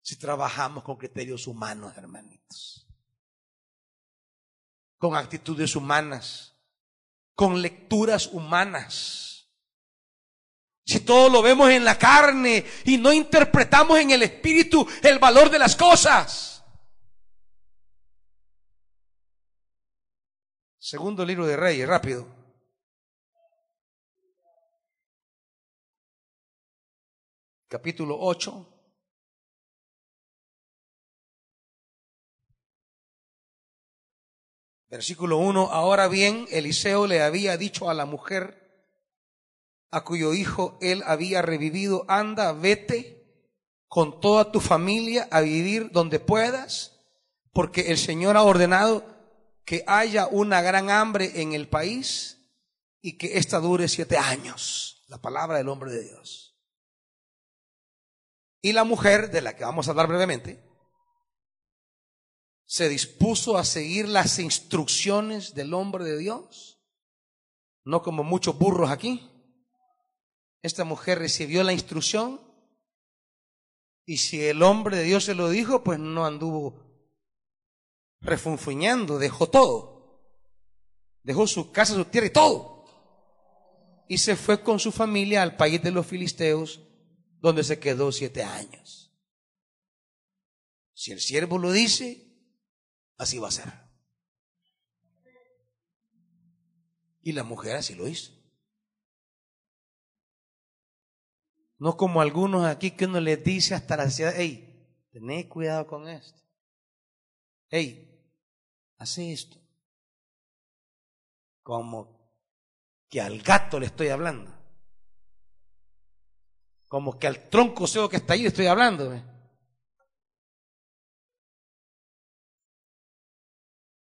Si trabajamos con criterios humanos, hermanitos. Con actitudes humanas. Con lecturas humanas. Si todo lo vemos en la carne y no interpretamos en el espíritu el valor de las cosas. Segundo libro de Reyes, rápido. Capítulo 8. Versículo 1. Ahora bien, Eliseo le había dicho a la mujer a cuyo hijo él había revivido, anda, vete con toda tu familia a vivir donde puedas, porque el Señor ha ordenado que haya una gran hambre en el país y que ésta dure siete años. La palabra del hombre de Dios. Y la mujer, de la que vamos a hablar brevemente, se dispuso a seguir las instrucciones del hombre de Dios, no como muchos burros aquí. Esta mujer recibió la instrucción y si el hombre de Dios se lo dijo, pues no anduvo refunfuñando, dejó todo. Dejó su casa, su tierra y todo. Y se fue con su familia al país de los filisteos donde se quedó siete años. Si el siervo lo dice, así va a ser. Y la mujer así lo hizo. No como algunos aquí que uno les dice hasta la ciudad, hey, tened cuidado con esto. Hey, hace esto. Como que al gato le estoy hablando. Como que al tronco seco que está ahí estoy hablando.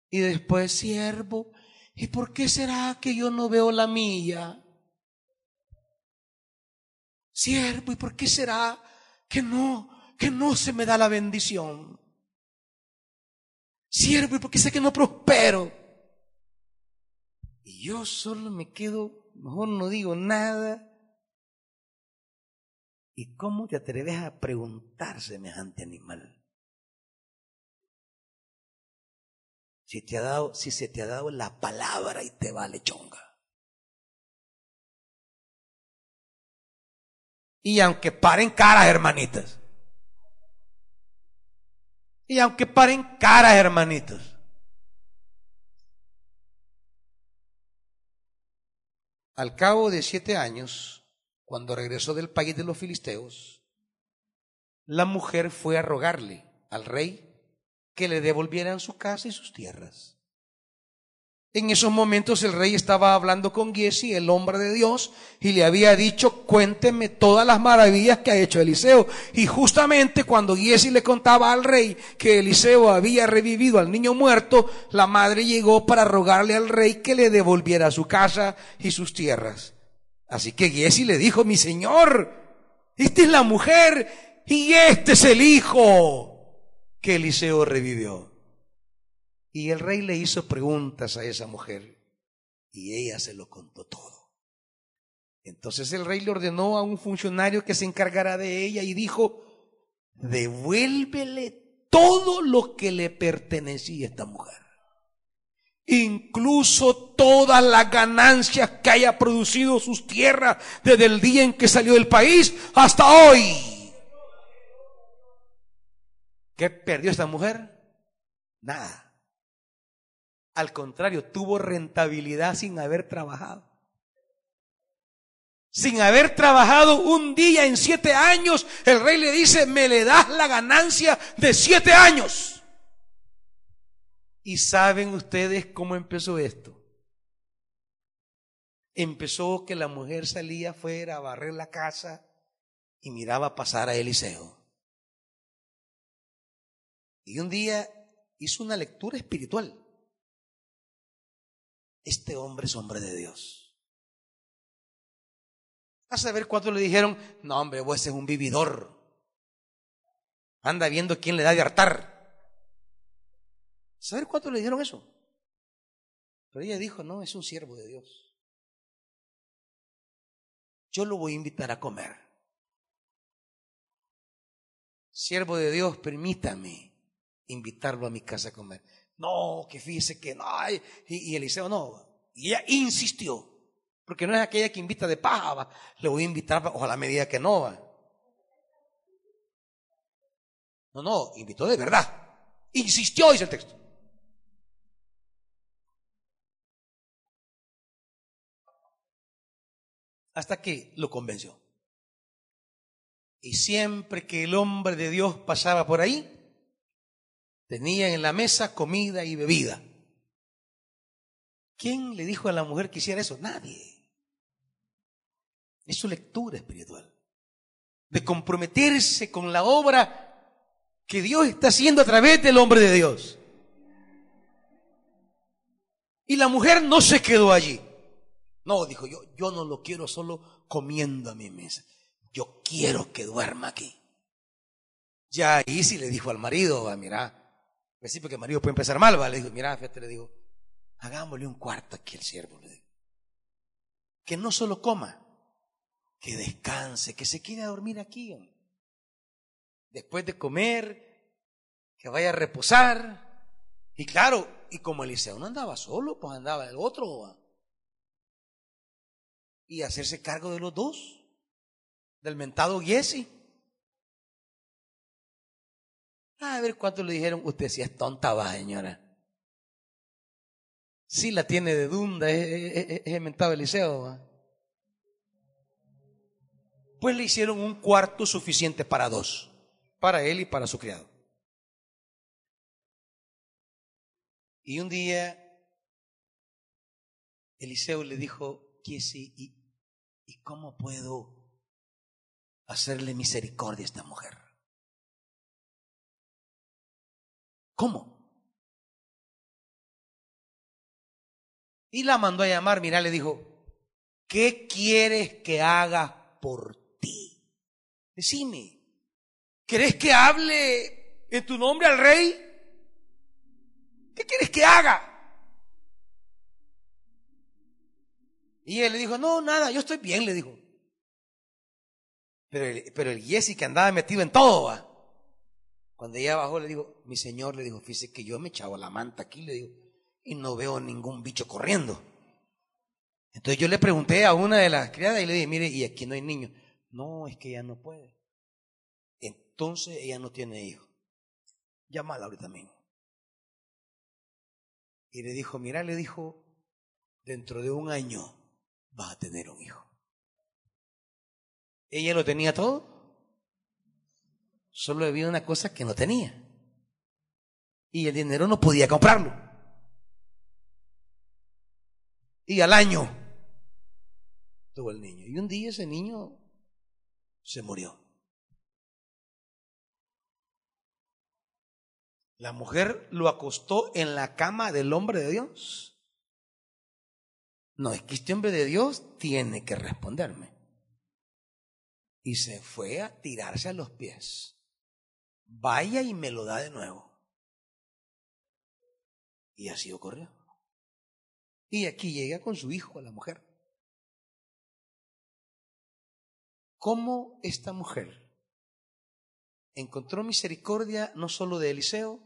Y después, siervo, ¿y por qué será que yo no veo la mía? Siervo, ¿y por qué será que no, que no se me da la bendición? Siervo, ¿y por qué sé que no prospero? Y yo solo me quedo, mejor no digo nada. ¿Y cómo te atreves a preguntar semejante animal? Si te ha dado, si se te ha dado la palabra y te vale chonga. Y aunque paren caras, hermanitas. Y aunque paren caras, hermanitos. Al cabo de siete años, cuando regresó del país de los filisteos, la mujer fue a rogarle al rey que le devolvieran su casa y sus tierras. En esos momentos el rey estaba hablando con Giesi, el hombre de Dios, y le había dicho, cuénteme todas las maravillas que ha hecho Eliseo. Y justamente cuando Giesi le contaba al rey que Eliseo había revivido al niño muerto, la madre llegó para rogarle al rey que le devolviera su casa y sus tierras. Así que Giesi le dijo, mi señor, esta es la mujer y este es el hijo que Eliseo revivió. Y el rey le hizo preguntas a esa mujer y ella se lo contó todo. Entonces el rey le ordenó a un funcionario que se encargara de ella y dijo, devuélvele todo lo que le pertenecía a esta mujer. Incluso todas las ganancias que haya producido sus tierras desde el día en que salió del país hasta hoy. ¿Qué perdió esta mujer? Nada. Al contrario, tuvo rentabilidad sin haber trabajado. Sin haber trabajado un día en siete años, el rey le dice, me le das la ganancia de siete años. ¿Y saben ustedes cómo empezó esto? Empezó que la mujer salía afuera a barrer la casa y miraba pasar a Eliseo. Y un día hizo una lectura espiritual este hombre es hombre de Dios. A saber cuánto le dijeron, no hombre, vos es un vividor. Anda viendo quién le da de hartar. ¿Saber cuánto le dijeron eso? Pero ella dijo, no, es un siervo de Dios. Yo lo voy a invitar a comer. Siervo de Dios, permítame invitarlo a mi casa a comer. No, que fíjese que no. Y, Eliseo no. Y ella insistió. Porque no es aquella que invita de paja. Le voy a invitar, ojalá me diga que no. Va. No, no, invitó de verdad. Insistió, dice el texto. Hasta que lo convenció. Y siempre que el hombre de Dios pasaba por ahí, Tenían en la mesa comida y bebida. ¿Quién le dijo a la mujer que hiciera eso? Nadie. Es su lectura espiritual. De comprometerse con la obra que Dios está haciendo a través del hombre de Dios. Y la mujer no se quedó allí. No, dijo yo, yo no lo quiero solo comiendo a mi mesa. Yo quiero que duerma aquí. Ya ahí sí le dijo al marido, ah, mira, sí, porque el marido puede empezar mal, ¿vale? Le digo, mira, fíjate, le digo, hagámosle un cuarto aquí al siervo. Que no solo coma, que descanse, que se quede a dormir aquí. Después de comer, que vaya a reposar. Y claro, y como Eliseo no andaba solo, pues andaba el otro. Y hacerse cargo de los dos, del mentado Giesi. A ver cuánto le dijeron, usted si es tonta va, señora. Sí la tiene de dunda, es, es, mentado Eliseo. Pues le hicieron un cuarto suficiente para dos, para él y para su criado. Y un día Eliseo le dijo, ¿y, ¿y cómo puedo hacerle misericordia a esta mujer? ¿Cómo? Y la mandó a llamar, mira, le dijo, ¿qué quieres que haga por ti? Decime, ¿querés que hable en tu nombre al rey? ¿Qué quieres que haga? Y él le dijo, no, nada, yo estoy bien, le dijo. Pero el, pero el Jesse que andaba metido en todo, cuando ella bajó le dijo, mi señor, le dijo, fíjese que yo me echaba la manta aquí, le digo, y no veo ningún bicho corriendo. Entonces yo le pregunté a una de las criadas y le dije, mire, y aquí no hay niños. No, es que ella no puede. Entonces ella no tiene hijo. Llámala ahorita mismo. Y le dijo, mira, le dijo, dentro de un año vas a tener un hijo. Ella lo tenía todo. Solo había una cosa que no tenía. Y el dinero no podía comprarlo. Y al año tuvo el niño. Y un día ese niño se murió. La mujer lo acostó en la cama del hombre de Dios. No, es que este hombre de Dios tiene que responderme. Y se fue a tirarse a los pies. Vaya y me lo da de nuevo. Y así ocurrió. Y aquí llega con su hijo a la mujer. ¿Cómo esta mujer encontró misericordia no solo de Eliseo,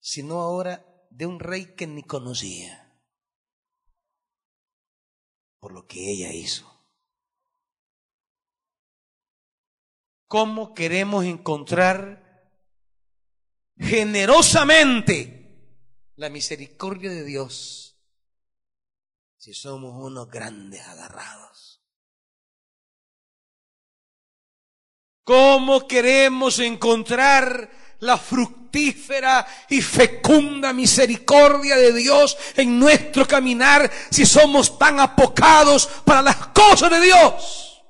sino ahora de un rey que ni conocía? Por lo que ella hizo. ¿Cómo queremos encontrar generosamente la misericordia de Dios si somos unos grandes agarrados? ¿Cómo queremos encontrar la fructífera y fecunda misericordia de Dios en nuestro caminar si somos tan apocados para las cosas de Dios.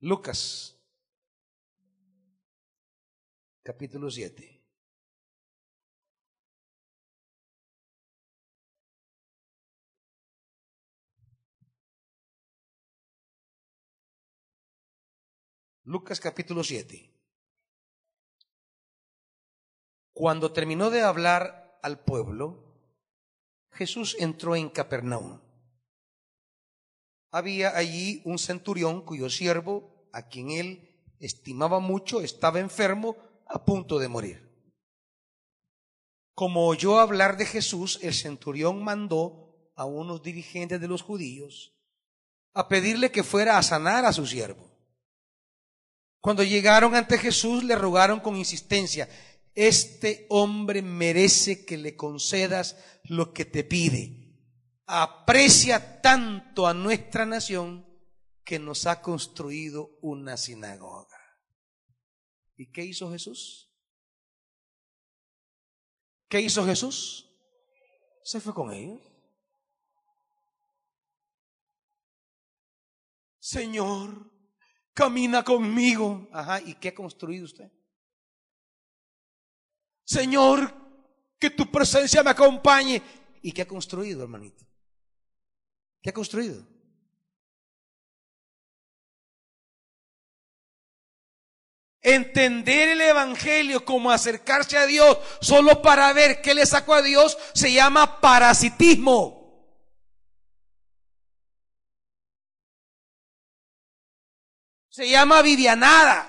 Lucas, capítulo 7. Lucas capítulo 7. Cuando terminó de hablar al pueblo, Jesús entró en Capernaum. Había allí un centurión cuyo siervo, a quien él estimaba mucho, estaba enfermo, a punto de morir. Como oyó hablar de Jesús, el centurión mandó a unos dirigentes de los judíos a pedirle que fuera a sanar a su siervo. Cuando llegaron ante Jesús le rogaron con insistencia, este hombre merece que le concedas lo que te pide. Aprecia tanto a nuestra nación que nos ha construido una sinagoga. ¿Y qué hizo Jesús? ¿Qué hizo Jesús? Se fue con ellos. Señor, camina conmigo. Ajá, ¿y qué ha construido usted? Señor, que tu presencia me acompañe. ¿Y qué ha construido, hermanito? ¿Qué ha construido? Entender el Evangelio como acercarse a Dios solo para ver qué le sacó a Dios se llama parasitismo. Se llama vivianada.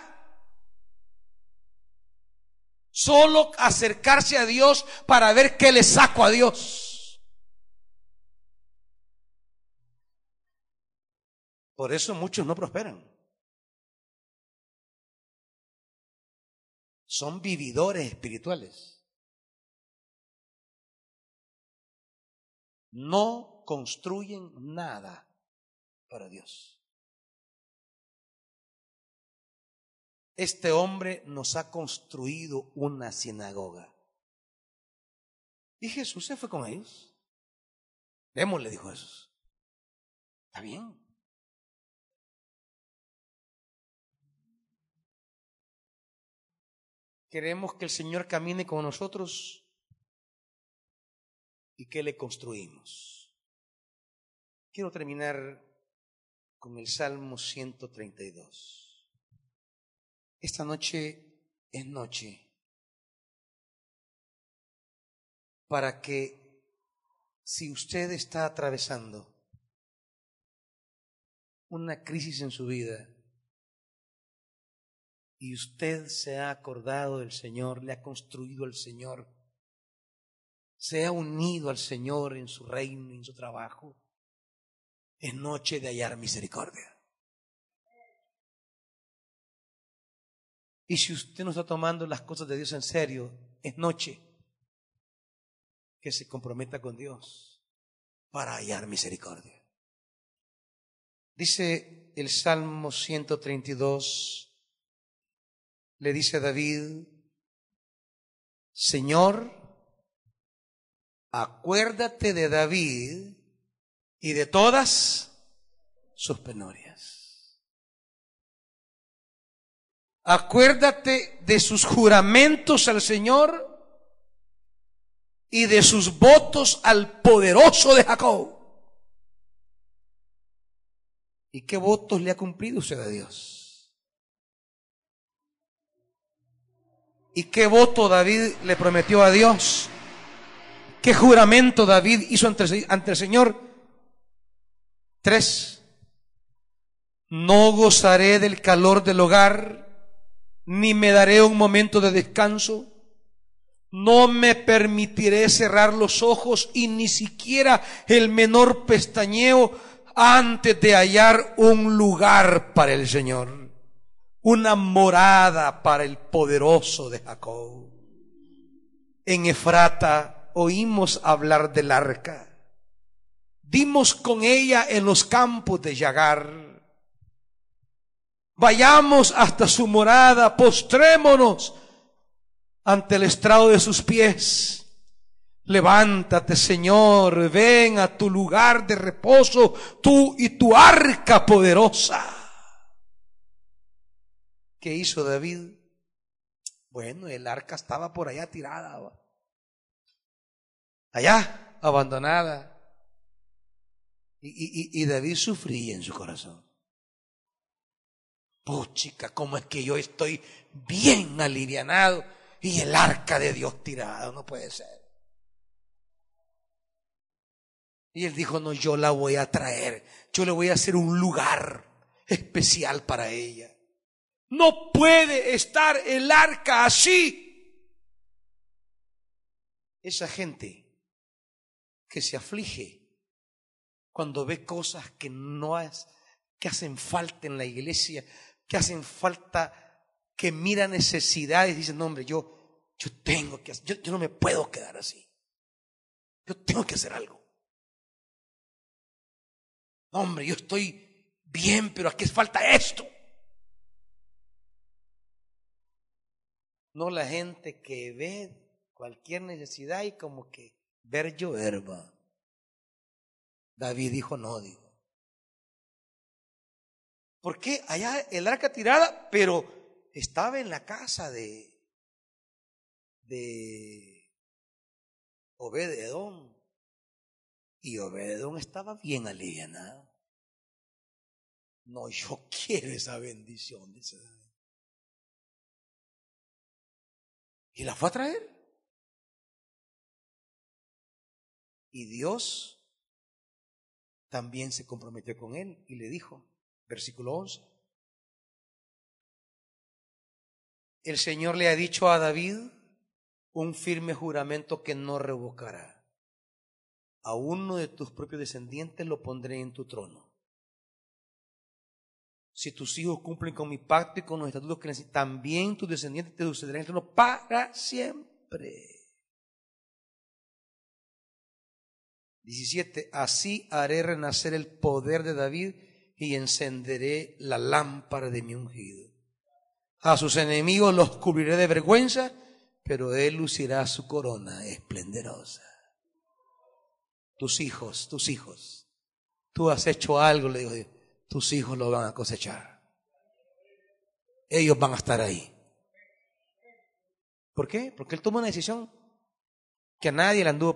Solo acercarse a Dios para ver qué le saco a Dios. Por eso muchos no prosperan. son vividores espirituales. No construyen nada para Dios. Este hombre nos ha construido una sinagoga. Y Jesús se fue con ellos. Vemos, le dijo Jesús. Está bien. Queremos que el Señor camine con nosotros y que le construimos. Quiero terminar con el Salmo 132. Esta noche es noche para que si usted está atravesando una crisis en su vida, y usted se ha acordado del Señor, le ha construido al Señor, se ha unido al Señor en su reino, en su trabajo, es noche de hallar misericordia. Y si usted no está tomando las cosas de Dios en serio, es noche que se comprometa con Dios para hallar misericordia. Dice el Salmo 132, le dice David, Señor, acuérdate de David y de todas sus penurias. Acuérdate de sus juramentos al Señor y de sus votos al poderoso de Jacob. ¿Y qué votos le ha cumplido usted a Dios? ¿Y qué voto David le prometió a Dios? ¿Qué juramento David hizo ante, el Señor? Tres. No gozaré del calor del hogar, ni me daré un momento de descanso. No me permitiré cerrar los ojos y ni siquiera el menor pestañeo antes de hallar un lugar para el Señor una morada para el poderoso de Jacob. En Efrata oímos hablar del arca. Dimos con ella en los campos de Yagar. Vayamos hasta su morada, postrémonos ante el estrado de sus pies. Levántate, Señor, ven a tu lugar de reposo, tú y tu arca poderosa. ¿Qué hizo David? Bueno, el arca estaba por allá tirada. Allá, abandonada. Y, y, David sufría en su corazón. Puchica, ¿cómo es que yo estoy bien alivianado y el arca de Dios tirada? No puede ser. Y él dijo, no, yo la voy a traer. Yo le voy a hacer un lugar especial para ella. No puede estar el arca así. Esa gente que se aflige cuando ve cosas que no que hacen falta en la iglesia, que hacen falta, que mira necesidades, dice, no hombre, yo, yo tengo que, yo, yo no me puedo quedar así. Yo tengo que hacer algo. hombre, yo estoy bien, pero aquí falta esto. No la gente que ve cualquier necesidad y como que ver llover David dijo, no, digo. ¿Por qué? Allá el arca tirada, pero estaba en la casa de, de Obededón. Y Obededón estaba bien alivianado. No, yo quiero esa bendición, Y la fue a traer. Y Dios también se comprometió con él y le dijo, versículo 11, el Señor le ha dicho a David un firme juramento que no revocará. A uno de tus propios descendientes lo pondré en tu trono si tus hijos cumplen con mi pacto y con los estatutos que también tus descendientes te sucederán en el trono para siempre. 17. Así haré renacer el poder de David y encenderé la lámpara de mi ungido. A sus enemigos los cubriré de vergüenza, pero él lucirá su corona esplendorosa. Tus hijos, tus hijos, tú has hecho algo, le digo tus hijos lo van a cosechar. Ellos van a estar ahí. ¿Por qué? Porque él tomó una decisión que a nadie le anduvo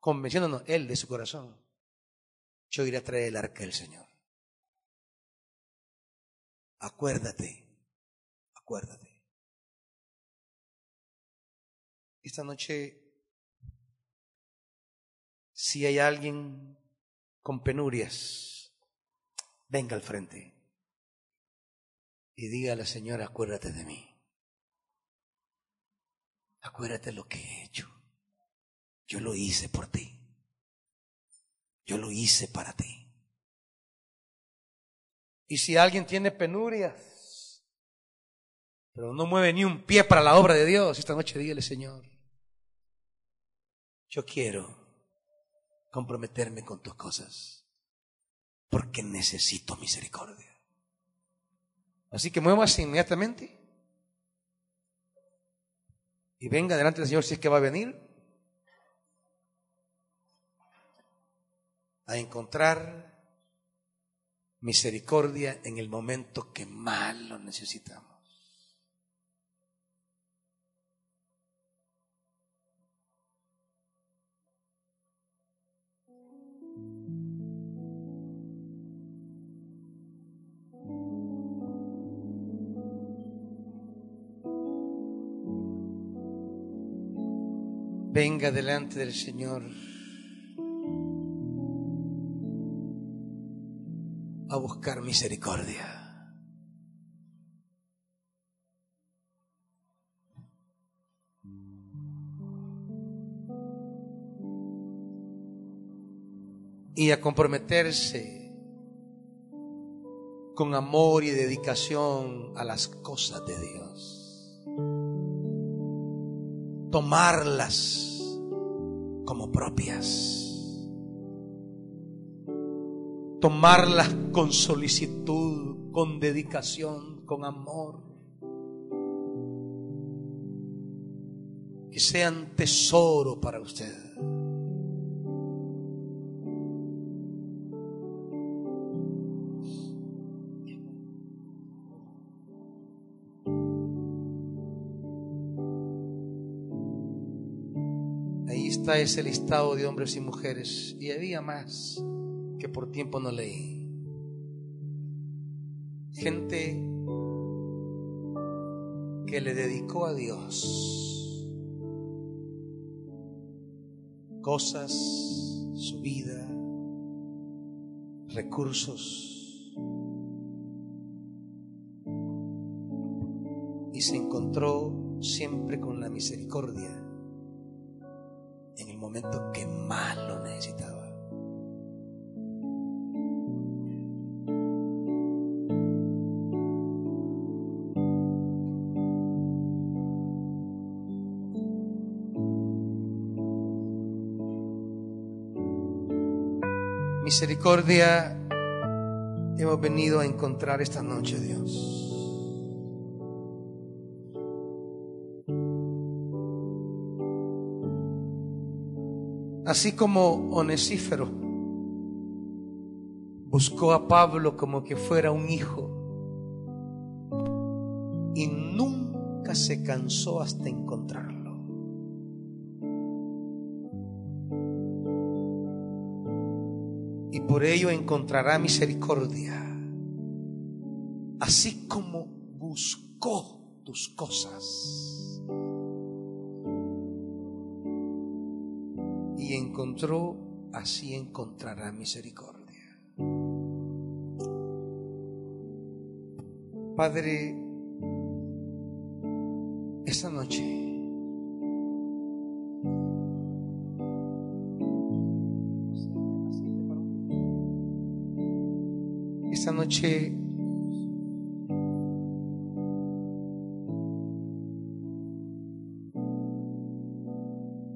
convenciéndonos, él de su corazón. Yo iré a traer el arca del Señor. Acuérdate, acuérdate. Esta noche, si hay alguien con penurias, venga al frente y diga a la señora, acuérdate de mí. Acuérdate lo que he hecho. Yo lo hice por ti. Yo lo hice para ti. Y si alguien tiene penurias, pero no mueve ni un pie para la obra de Dios, esta noche dígale, Señor, yo quiero comprometerme con tus cosas porque necesito misericordia. Así que muévase inmediatamente y venga delante del Señor si es que va a venir a encontrar misericordia en el momento que más lo necesitamos. venga delante del Señor a buscar misericordia. Y a comprometerse con amor y dedicación a las cosas de Dios tomarlas como propias. Tomarlas con solicitud, con dedicación, con amor. Que sean tesoro para usted. está ese listado de hombres y mujeres. Y había más que por tiempo no leí. Gente que le dedicó a Dios cosas, su vida, recursos. Y se encontró siempre con la misericordia momento que más lo necesitaba. Misericordia hemos venido a encontrar esta noche, Dios. Así como Onesífero buscó a Pablo como que fuera un hijo y nunca se cansó hasta encontrarlo. Y por ello encontrará misericordia, así como buscó tus cosas encontró, así encontrará misericordia. Padre, esta noche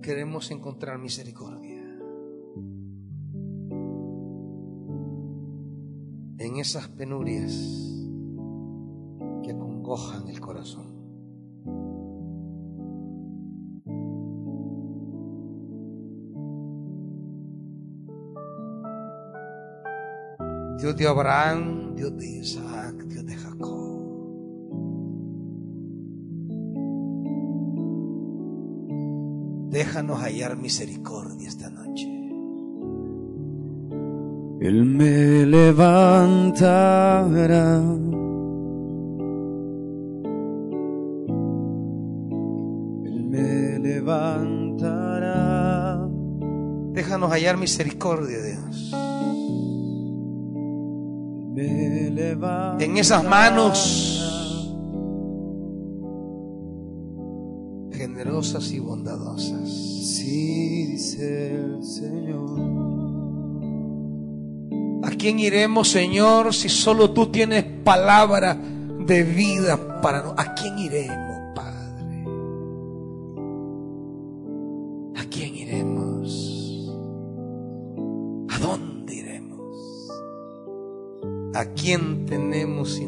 queremos encontrar misericordia. En esas penurias que acongojan el corazón. Dios de Abraham, Dios de Isaac, Dios de Jacob. Déjanos hallar misericordia esta noche. Él me levantará. Él me levantará. Déjanos hallar misericordia, Dios. En esas manos generosas y bondadosas. Sí, dice el Señor. ¿A quién iremos, Señor, si solo tú tienes palabra de vida para nosotros? ¿A quién iremos, ¿A quién tenemos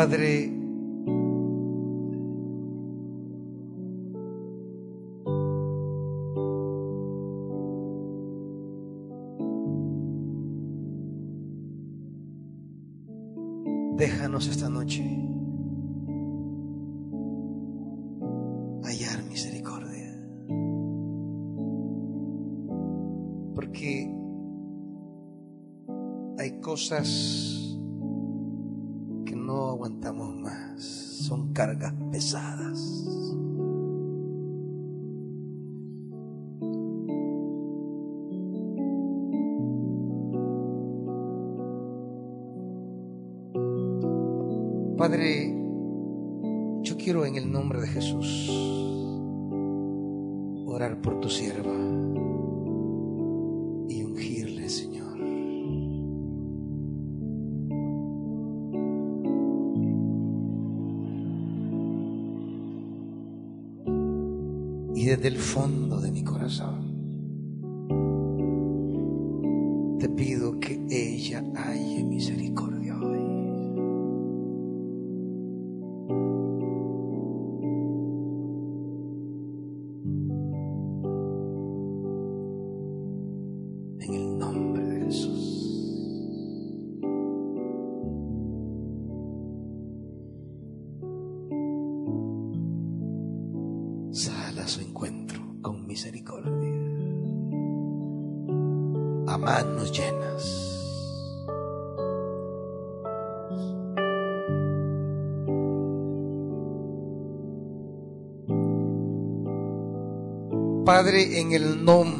Padre, déjanos esta noche hallar misericordia. Porque hay cosas Padre, en el nombre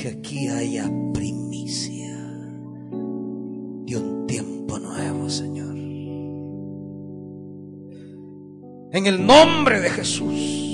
Que aquí haya primicia de un tiempo nuevo, Señor. En el nombre de Jesús.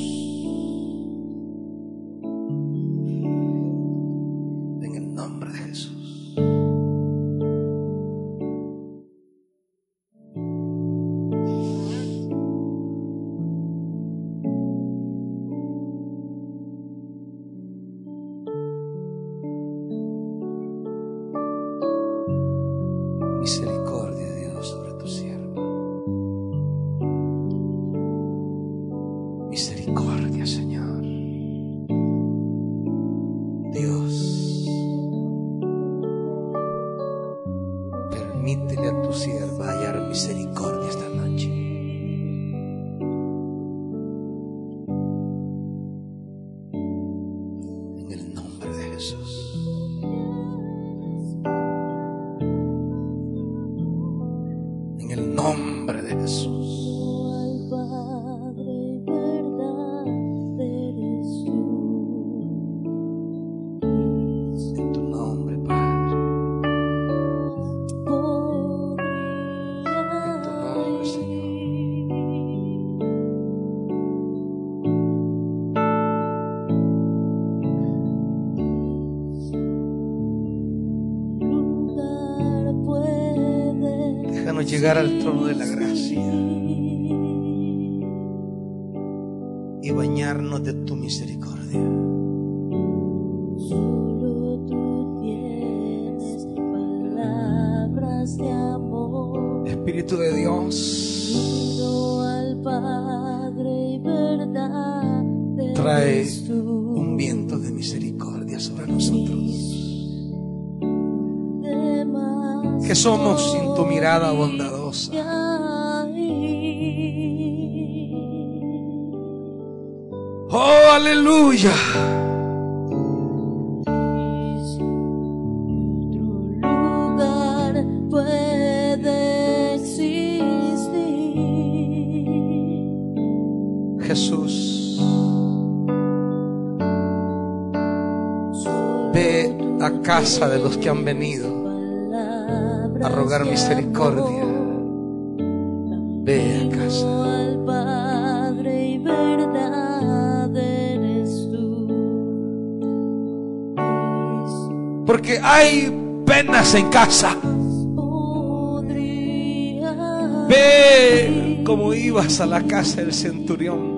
Porque hay penas en casa. Ve como ibas a la casa del centurión.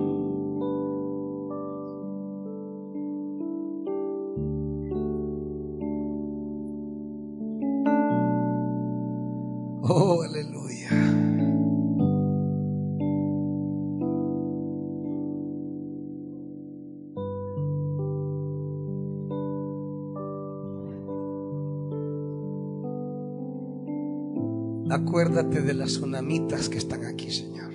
Acuérdate de las tsunamitas que están aquí, Señor.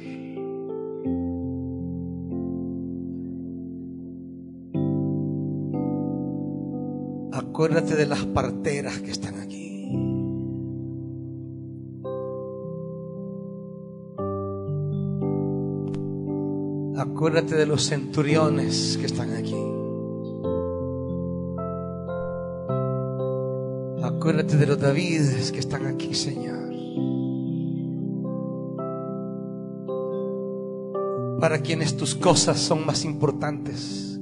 Acuérdate de las parteras que están aquí. Acuérdate de los centuriones que están aquí. Acuérdate de los Davides que están aquí, Señor. Para quienes tus cosas son más importantes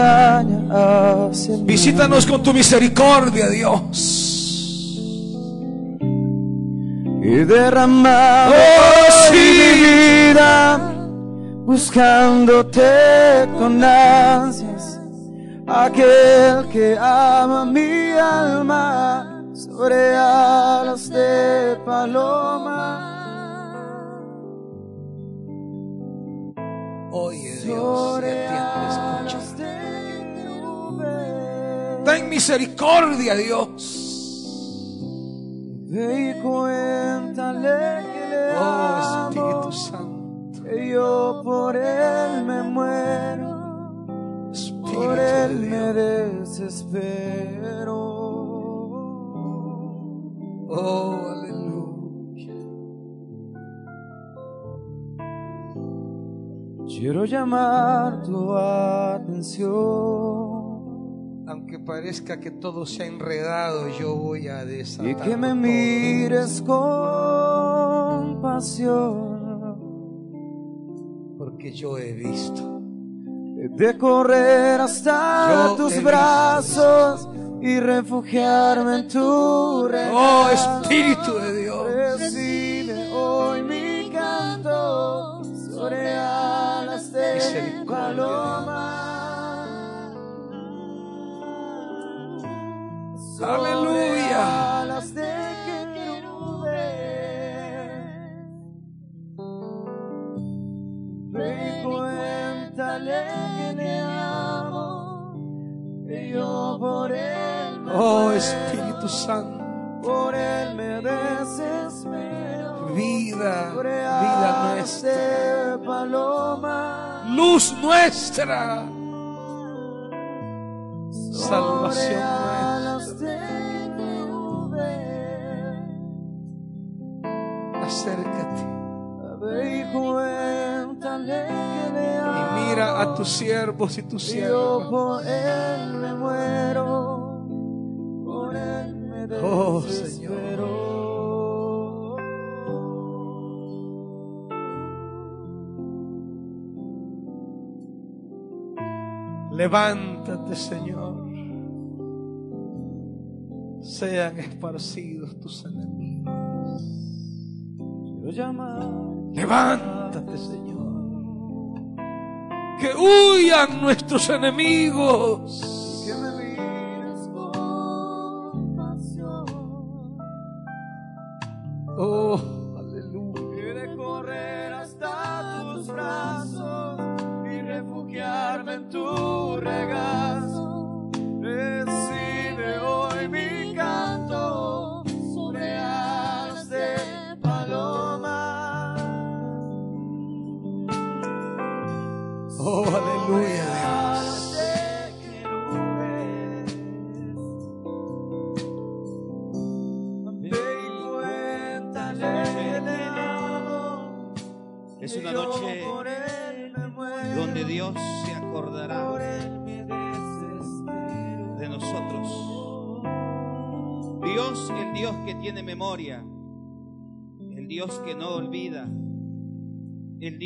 montaña hacia. Visítanos con tu misericordia, Dios. y derramamos Oh, sí. mi vida buscándote con ansias aquel que ama mi alma sobre alas de paloma misericordia, Dios. Ve y cuéntale que le Oh, Espíritu Santo. que yo por él me muero Espíritu Por de él me desespero. Oh, aleluya. Quiero llamar tu atención Aunque parezca que todo se ha enredado, yo voy a desatar. y que me mires con pasión. Porque yo he visto. De correr hasta Yo tus visto. brazos y refugiarme en tu regazo. Oh Espíritu de Dios. Aleluya. alas de y cuéntale que le amo, que yo por él me Oh Espíritu Santo. por él me desespero. Vida, vida nuestra. paloma, Luz nuestra. Salvación nuestra. Acércate. Y mira a tus siervos y tus siervas. por él me muero, por él me Oh, desespero. Levántate, Señor. Sean esparcidos tus enemigos. Llamar, Levántate, Señor. Que huyan nuestros enemigos. que me mires con pasión. Oh, una noche donde Dios se acordará de nosotros. Dios, el Dios que tiene memoria, el Dios que no olvida, el Dios